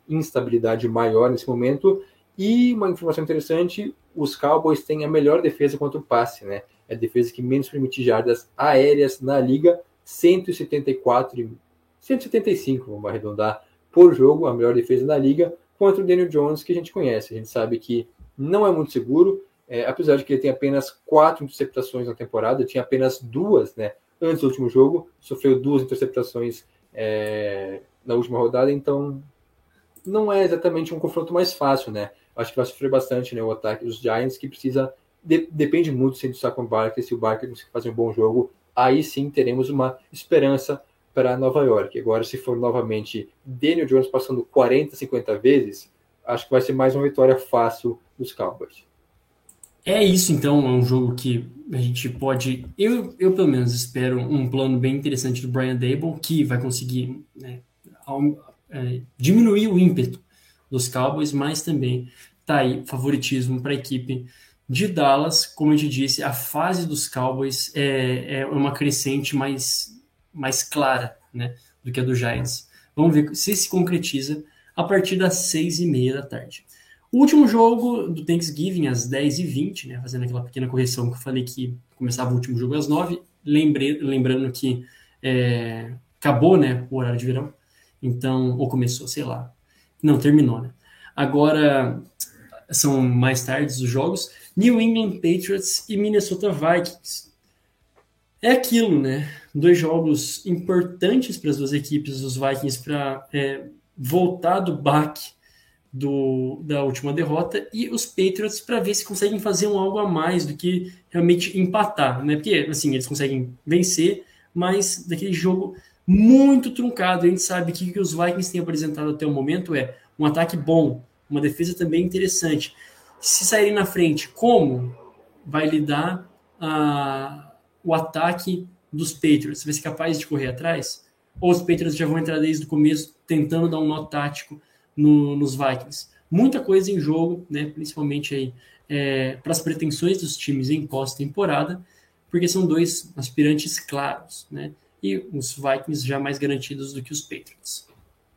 instabilidade maior nesse momento, e uma informação interessante, os Cowboys têm a melhor defesa contra o passe, né, é a defesa que menos permite jardas aéreas na liga, 174 175, vamos arredondar, por jogo, a melhor defesa da liga, contra o Daniel Jones, que a gente conhece. A gente sabe que não é muito seguro, é, apesar de que ele tem apenas quatro interceptações na temporada, tinha apenas duas, né? Antes do último jogo, sofreu duas interceptações é, na última rodada, então não é exatamente um confronto mais fácil, né? Acho que vai sofrer bastante né, o ataque dos Giants, que precisa, de, depende muito se do Saquon Barkley, se o Barkley conseguir fazer um bom jogo, aí sim teremos uma esperança para Nova York. Agora, se for novamente Daniel Jones passando 40, 50 vezes, acho que vai ser mais uma vitória fácil dos Cowboys. É isso, então, é um jogo que a gente pode, eu, eu pelo menos espero um plano bem interessante do Brian Dable, que vai conseguir né, é, diminuir o ímpeto dos Cowboys, mas também tá aí favoritismo para a equipe de Dallas. Como eu te disse, a fase dos Cowboys é, é uma crescente mais, mais clara né, do que a do Giants. Vamos ver se se concretiza a partir das seis e meia da tarde. O último jogo do Thanksgiving, às 10h20, né, fazendo aquela pequena correção que eu falei que começava o último jogo às 9 lembrei, lembrando que é, acabou né, o horário de verão, então, ou começou, sei lá. Não, terminou, né? Agora são mais tardes os jogos. New England Patriots e Minnesota Vikings. É aquilo, né? Dois jogos importantes para as duas equipes, os Vikings para é, voltar do baque do, da última derrota e os Patriots para ver se conseguem fazer um algo a mais do que realmente empatar, né? Porque assim eles conseguem vencer, mas daquele jogo muito truncado. A gente sabe que o que os Vikings têm apresentado até o momento é um ataque bom, uma defesa também interessante. Se saírem na frente, como vai lidar a, o ataque dos Patriots? Vai ser capaz de correr atrás? Ou os Patriots já vão entrar desde o começo tentando dar um nó tático no, nos Vikings? Muita coisa em jogo, né? principalmente aí é, para as pretensões dos times em pós-temporada, porque são dois aspirantes claros, né? E os Vikings já mais garantidos do que os Patriots.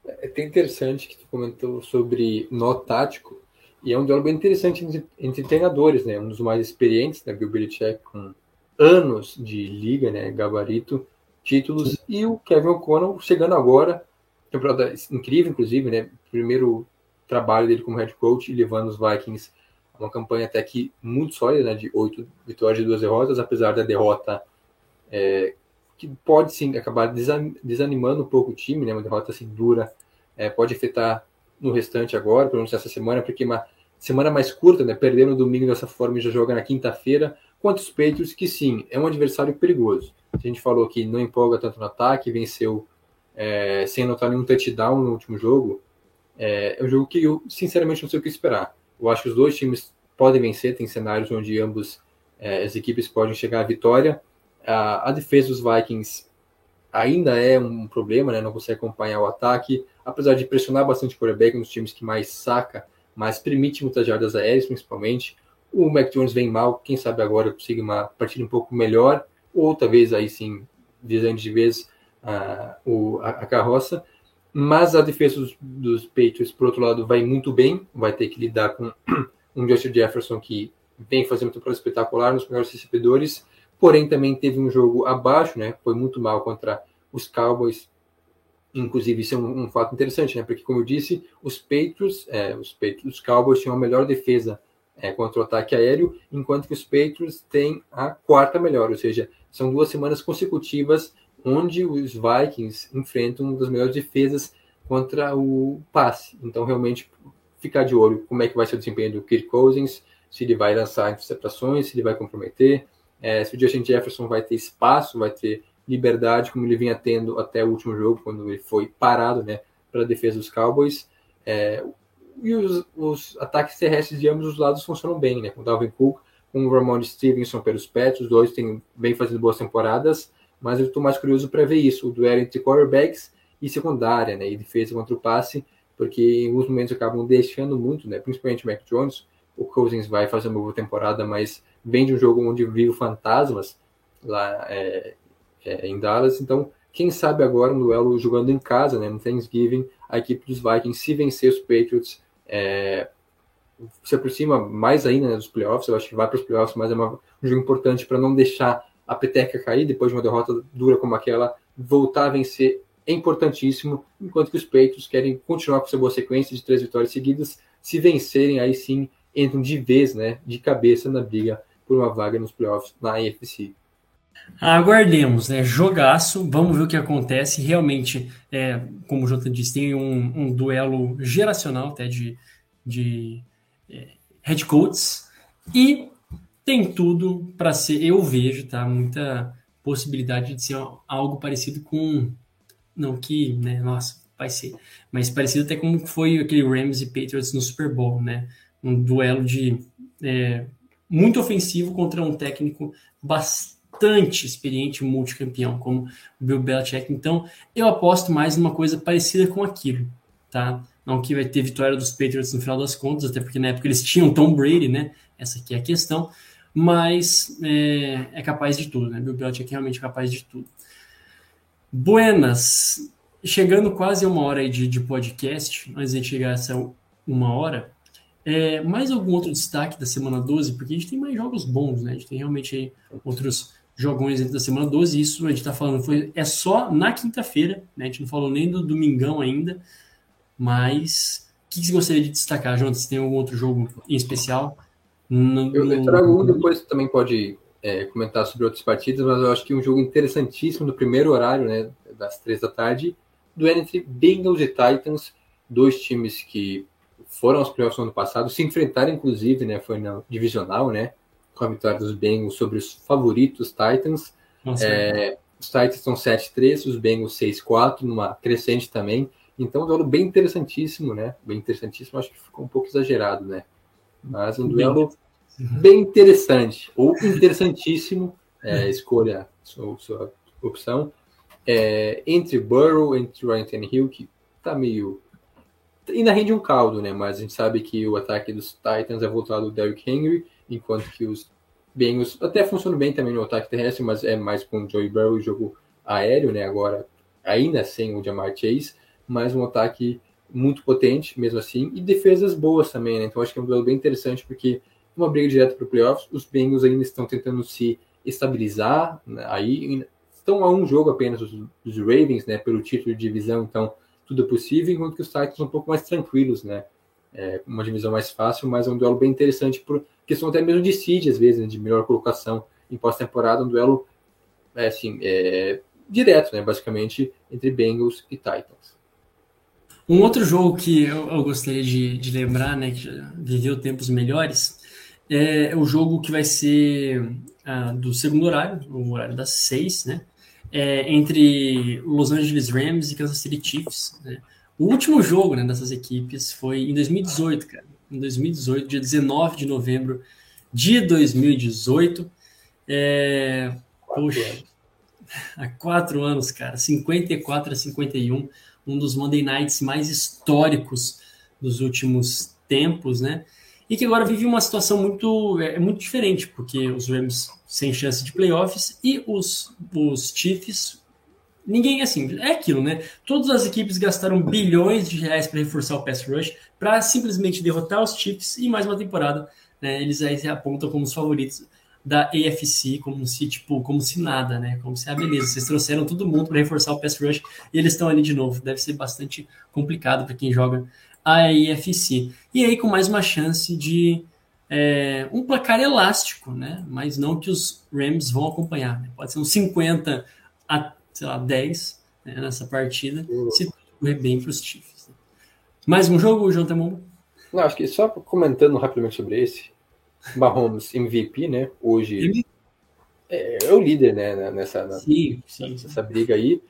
É até interessante que tu comentou sobre nó tático, e é um bem interessante entre, entre treinadores, né? Um dos mais experientes, né? Bill Belichick, com anos de liga, né? Gabarito, títulos, e o Kevin O'Connell chegando agora, temporada incrível, inclusive, né? Primeiro trabalho dele como head coach levando os Vikings a uma campanha até que muito sólida, né? De oito vitórias e duas derrotas, apesar da derrota é, que pode sim acabar desanimando um pouco o time, né? Uma derrota assim dura é, pode afetar no restante agora, pelo menos essa semana, porque uma semana mais curta, né? Perder no domingo dessa forma e já joga na quinta-feira, quanto os Patriots, que sim, é um adversário perigoso. A gente falou que não empolga tanto no ataque, venceu é, sem anotar nenhum touchdown no último jogo. É, é um jogo que eu, sinceramente, não sei o que esperar. Eu acho que os dois times podem vencer, tem cenários onde ambos é, as equipes podem chegar à vitória. A, a defesa dos Vikings ainda é um problema, né? não consegue acompanhar o ataque, apesar de pressionar bastante o quarterback nos times que mais saca, mas permite muitas jardas aéreas, principalmente. O Mac Jones vem mal, quem sabe agora consiga uma partida um pouco melhor, ou talvez aí sim, visando de vez uh, o, a, a, carroça. Mas a defesa dos, dos Patriots, por outro lado, vai muito bem, vai ter que lidar com um Justin Jefferson que vem fazendo uma temporada espetacular nos melhores recebedores, porém também teve um jogo abaixo, né? Foi muito mal contra os Cowboys. Inclusive, isso é um, um fato interessante, né? Porque, como eu disse, os Patriots, é, os Patriots, os Cowboys tinham a melhor defesa é, contra o ataque aéreo, enquanto que os Patriots têm a quarta melhor, ou seja, são duas semanas consecutivas onde os Vikings enfrentam uma das melhores defesas contra o passe. Então, realmente, ficar de olho como é que vai ser o desempenho do Kirk Cousins, se ele vai lançar interceptações, se ele vai comprometer, é, se o Justin Jefferson vai ter espaço, vai ter liberdade, como ele vinha tendo até o último jogo, quando ele foi parado né, para a defesa dos Cowboys. É, e os, os, ataques terrestres de ambos os lados funcionam bem, né? Com o Dalvin Cook, com o Ramon Stevenson pelos Pets, os dois têm bem fazendo boas temporadas, mas eu estou mais curioso para ver isso, o duelo entre quarterbacks e secundária, né? E defesa contra o passe, porque em alguns momentos acabam deixando muito, né? Principalmente o Mac Jones, o Cousins vai fazer uma boa temporada, mas vem de um jogo onde vive fantasmas lá é, é, em Dallas. Então, quem sabe agora um duelo jogando em casa, né, no Thanksgiving, a equipe dos Vikings, se vencer os Patriots, é, se aproxima mais ainda né, dos playoffs. Eu acho que vai para os playoffs, mas é uma, um jogo importante para não deixar a peteca cair depois de uma derrota dura como aquela. Voltar a vencer é importantíssimo, enquanto que os Patriots querem continuar com essa boa sequência de três vitórias seguidas. Se vencerem, aí sim entram de vez, né, de cabeça na briga por uma vaga nos playoffs na AFC. Aguardemos, né? Jogaço, vamos ver o que acontece. Realmente, é, como o Jota disse, tem um, um duelo geracional até de, de é, head coaches e tem tudo para ser, eu vejo, tá? Muita possibilidade de ser algo parecido com. Não que, né? Nossa, vai ser. Mas parecido até como foi aquele Rams e Patriots no Super Bowl, né? Um duelo de. É, muito ofensivo contra um técnico bastante experiente, multicampeão, como o Bill Belichick. Então, eu aposto mais numa coisa parecida com aquilo, tá? Não que vai ter vitória dos Patriots no final das contas, até porque na época eles tinham Tom Brady, né? Essa aqui é a questão. Mas é, é capaz de tudo, né? Bill Belichick é realmente capaz de tudo. Buenas, chegando quase a uma hora de, de podcast, antes de chegar a essa uma hora, é, mais algum outro destaque da semana 12? Porque a gente tem mais jogos bons, né? A gente tem realmente outros jogões dentro da semana 12. Isso a gente tá falando foi, é só na quinta-feira, né? A gente não falou nem do domingão ainda. Mas o que, que você gostaria de destacar, João? Se tem algum outro jogo em especial? No, eu, eu trago um, depois também pode é, comentar sobre outras partidas, mas eu acho que um jogo interessantíssimo no primeiro horário, né? Das três da tarde, do entre Bengals e Titans, dois times que foram aos playoffs no ano passado, se enfrentaram inclusive, né, foi na divisional, né, com a vitória dos Bengals sobre os favoritos Titans. É, Os Titans estão 7-3, os Bengals 6-4, numa crescente também. Então, um duelo bem interessantíssimo, né? Bem interessantíssimo, acho que ficou um pouco exagerado, né? Mas um duelo bem interessante, ou interessantíssimo, é, escolha sua, sua opção, é, entre Burrow, entre Ryan Tannehill, que tá meio... Ainda rende um caldo, né? Mas a gente sabe que o ataque dos Titans é voltado ao Derrick Henry, enquanto que os Bengals até funcionam bem também no ataque terrestre, mas é mais com o Joey Burrow e jogo aéreo, né? Agora, ainda sem o Jamar Chase, mas um ataque muito potente, mesmo assim, e defesas boas também, né? Então acho que é um duelo bem interessante, porque uma briga direta para o playoffs, os Bengals ainda estão tentando se estabilizar, né? aí estão a um jogo apenas os, os, Ravens, né, pelo título de divisão, então tudo é possível, enquanto que os Titans são um pouco mais tranquilos, né, é uma divisão mais fácil, mas é um duelo bem interessante por questão até mesmo de seed, às vezes, né, de melhor colocação em pós-temporada, um duelo, é, assim, é, direto, né, basicamente, entre Bengals e Titans. Um outro jogo que eu, eu gostaria de, de, lembrar, né, que viveu tempos melhores, é o jogo que vai ser uh, do segundo horário, o horário das seis, né, é, entre Los Angeles Rams e Kansas City Chiefs. Né. O último jogo né, dessas equipes foi em 2018, cara. Em 2018, dia 19 de novembro de 2018. É, poxa, há quatro anos, cara, 54 a 51 um dos Monday Nights mais históricos dos últimos tempos, né? E que agora vive uma situação muito, é, muito diferente, porque os Rams sem chance de playoffs e os, os Chiefs, ninguém assim, é aquilo, né? Todas as equipes gastaram bilhões de reais para reforçar o pass rush, para simplesmente derrotar os Chiefs e mais uma temporada, né? Eles aí se apontam como os favoritos da AFC como se, tipo, como se nada, né? Como se, ah, beleza, vocês trouxeram todo mundo para reforçar o pass rush e eles estão ali de novo. Deve ser bastante complicado para quem joga a AFC. E aí com mais uma chance de é, um placar elástico, né? Mas não que os Rams vão acompanhar. Né? Pode ser uns 50 a, sei lá, 10 né, nessa partida, uhum. se correr bem para os Chiefs. Né? Mais um jogo, João Temombo? Não, acho que só comentando rapidamente sobre esse, Mahomes MVP, né? Hoje é, é, o líder, né? Nessa, na, sim, sim, nessa briga aí.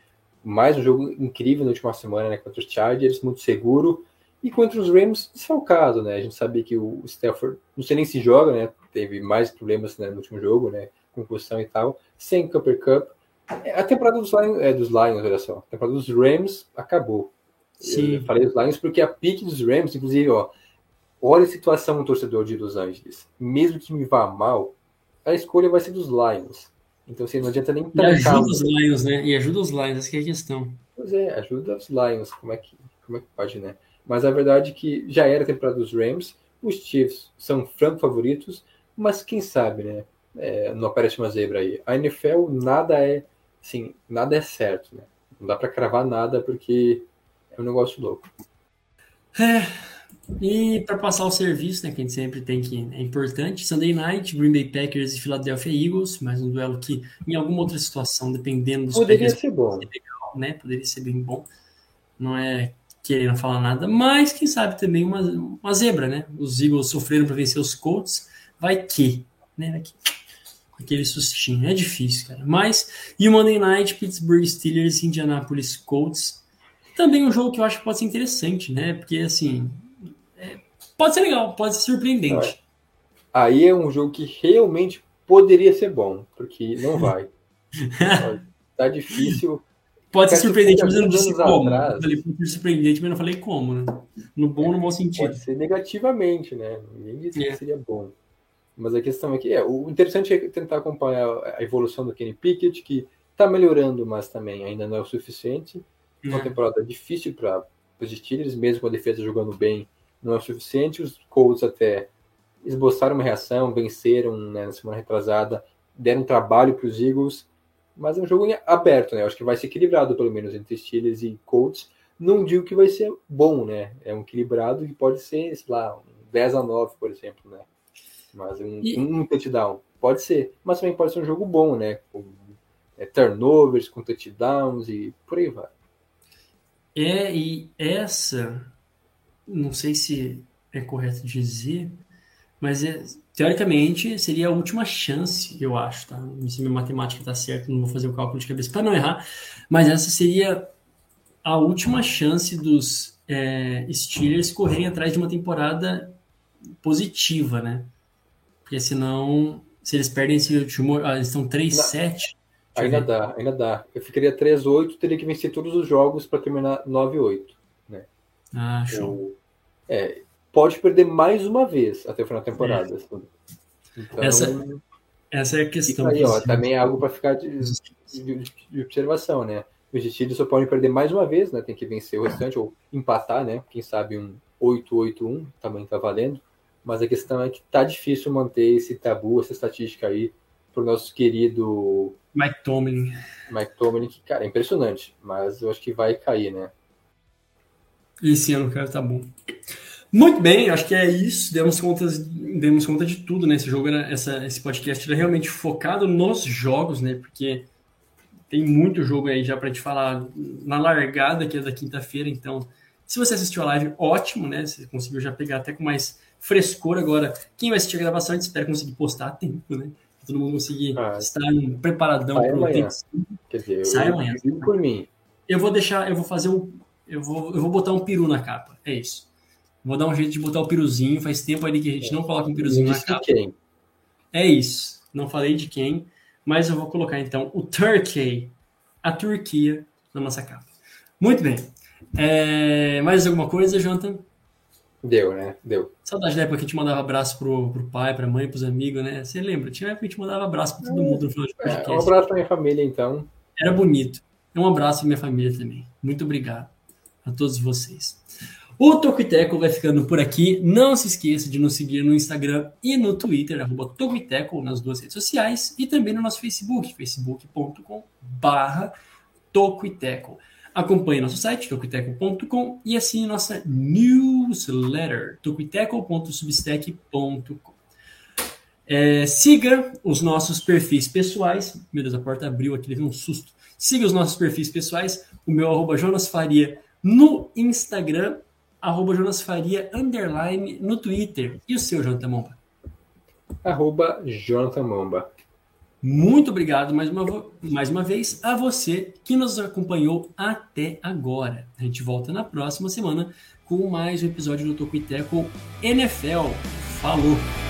Mais um jogo incrível na última semana, né? Contra os Chargers, muito seguro. E contra os Rams, desfalcado, né? A gente sabe que o Stafford, não sei nem se joga, né? Teve mais problemas né, no último jogo, né? Concussão e tal. Sem Cooper Cup. A temporada dos Lions, é, dos Lions, olha só. A temporada dos Rams acabou. Sim. Eu falei dos Lions porque a pique dos Rams, inclusive, ó, Olha a situação do torcedor de Los Angeles. Mesmo que me vá mal, a escolha vai ser dos Lions. Então, assim, não adianta nem E ajuda os Lions, né? E ajuda os Lions, essa é a questão. Pois é, ajuda os Lions. Como é que, como é que pode, né? Mas a verdade é que já era a temporada dos Rams. Os Chiefs são franco favoritos, mas quem sabe, né? É, não aparece uma zebra aí. A NFL nada é, assim, nada é certo, né? Não dá para cravar nada porque é um negócio louco. É, e para passar o serviço, né, que a gente sempre tem que é importante, Sunday Night, Green Bay Packers e Philadelphia Eagles, mais um duelo que em alguma outra situação, dependendo dos Poderia Packers, ser bom. Legal, né? Poderia ser bem bom. Não é querendo falar nada, mas quem sabe também uma, uma zebra, né? Os Eagles sofreram para vencer os Colts, vai que, né? Vai que, aquele sustinho, é difícil, cara. Mas e o Monday Night, Pittsburgh Steelers e Indianapolis Colts, também um jogo que eu acho que pode ser interessante, né? Porque assim, pode ser legal, pode ser surpreendente. Aí é um jogo que realmente poderia ser bom, porque não vai. tá difícil. Pode ser surpreendente, mas eu não disse como. Atrás, eu falei, pode ser surpreendente, mas não falei como, né? No bom ou no bom sentido. Pode ser negativamente, né? Ninguém disse é. que seria bom. Mas a questão é que é, o interessante é tentar acompanhar a evolução do Kenny Pickett, que está melhorando, mas também ainda não é o suficiente. Uma é. temporada difícil para os Steelers, mesmo com a defesa jogando bem, não é o suficiente. Os Colts até esboçaram uma reação, venceram né, na semana retrasada, deram trabalho para os Eagles, mas é um jogo aberto, né? Eu acho que vai ser equilibrado, pelo menos, entre Steelers e Colts. Não digo que vai ser bom, né? É um equilibrado que pode ser, sei lá, um 10 a 9, por exemplo, né? Mas um, e... um touchdown, pode ser. Mas também pode ser um jogo bom, né? Com é, turnovers, com touchdowns e por aí vai. É, e essa não sei se é correto dizer, mas é, teoricamente, seria a última chance, eu acho, tá? Se minha matemática tá certa, não vou fazer o cálculo de cabeça para não errar, mas essa seria a última chance dos é, Steelers correrem atrás de uma temporada positiva, né? Porque senão, se eles perdem esse último, ah, eles estão 3-7. Ainda dá, ainda dá. Eu ficaria 3-8, teria que vencer todos os jogos para terminar 9-8. Né? Ah, show. É, pode perder mais uma vez até o final da temporada. É. Então, essa, essa é a questão. Aí, ó, também é algo para ficar de, de, de, observação, né? Os Steelers só podem perder mais uma vez, né? Tem que vencer o restante ou empatar, né? Quem sabe um 8-8-1 também tá valendo. Mas a questão é que tá difícil manter esse tabu, essa estatística aí pro nosso querido Mike Tomlin. Mike Tomlin, que, cara, é impressionante, mas eu acho que vai cair, né? Esse ano, cara, tá bom. Muito bem, acho que é isso. Demos conta, demos conta de tudo, né? Esse jogo era, essa, esse podcast era realmente focado nos jogos, né? Porque tem muito jogo aí já pra gente falar na largada que é da quinta-feira. Então, se você assistiu a live, ótimo, né? Você conseguiu já pegar até com mais frescor agora. Quem vai assistir a gravação, a gente espera conseguir postar a tempo, né? todo mundo conseguir ah, estar preparadão para o tempo. Quer dizer, sai eu, amanhã. Eu, por mim. Eu vou deixar, eu vou fazer um. Eu vou, eu vou botar um peru na capa. É isso. Vou dar um jeito de botar o peruzinho. Faz tempo aí que a gente não coloca um peruzinho na capa. Quem? É isso. Não falei de quem, mas eu vou colocar então o Turkey, a Turquia, na nossa capa. Muito bem. É, mais alguma coisa, Jonathan? Deu, né? Deu. Saudade da época que a gente mandava abraço pro, pro pai, pra mãe, pros amigos, né? Você lembra? Tinha época que a gente mandava abraço pra todo mundo no final de podcast. É, um abraço pra minha família, então. Era bonito. Um abraço pra minha família também. Muito obrigado a todos vocês. O Tocoiteco vai ficando por aqui. Não se esqueça de nos seguir no Instagram e no Twitter, arroba Tocoiteco, nas duas redes sociais, e também no nosso Facebook, facebook.com barra Tocoiteco. Acompanhe nosso site, tocuiteco.com, e assine nossa newsletter, tocuiteco.substack.com. É, siga os nossos perfis pessoais. Meu Deus, a porta abriu aqui, teve um susto. Siga os nossos perfis pessoais. O meu arroba Jonas Faria no Instagram, arroba Jonas Faria underline no Twitter. E o seu, Jonathan Momba? Arroba Jonathan Momba. Muito obrigado mais uma, mais uma vez a você que nos acompanhou até agora. A gente volta na próxima semana com mais um episódio do Toco e Teco NFL. Falou!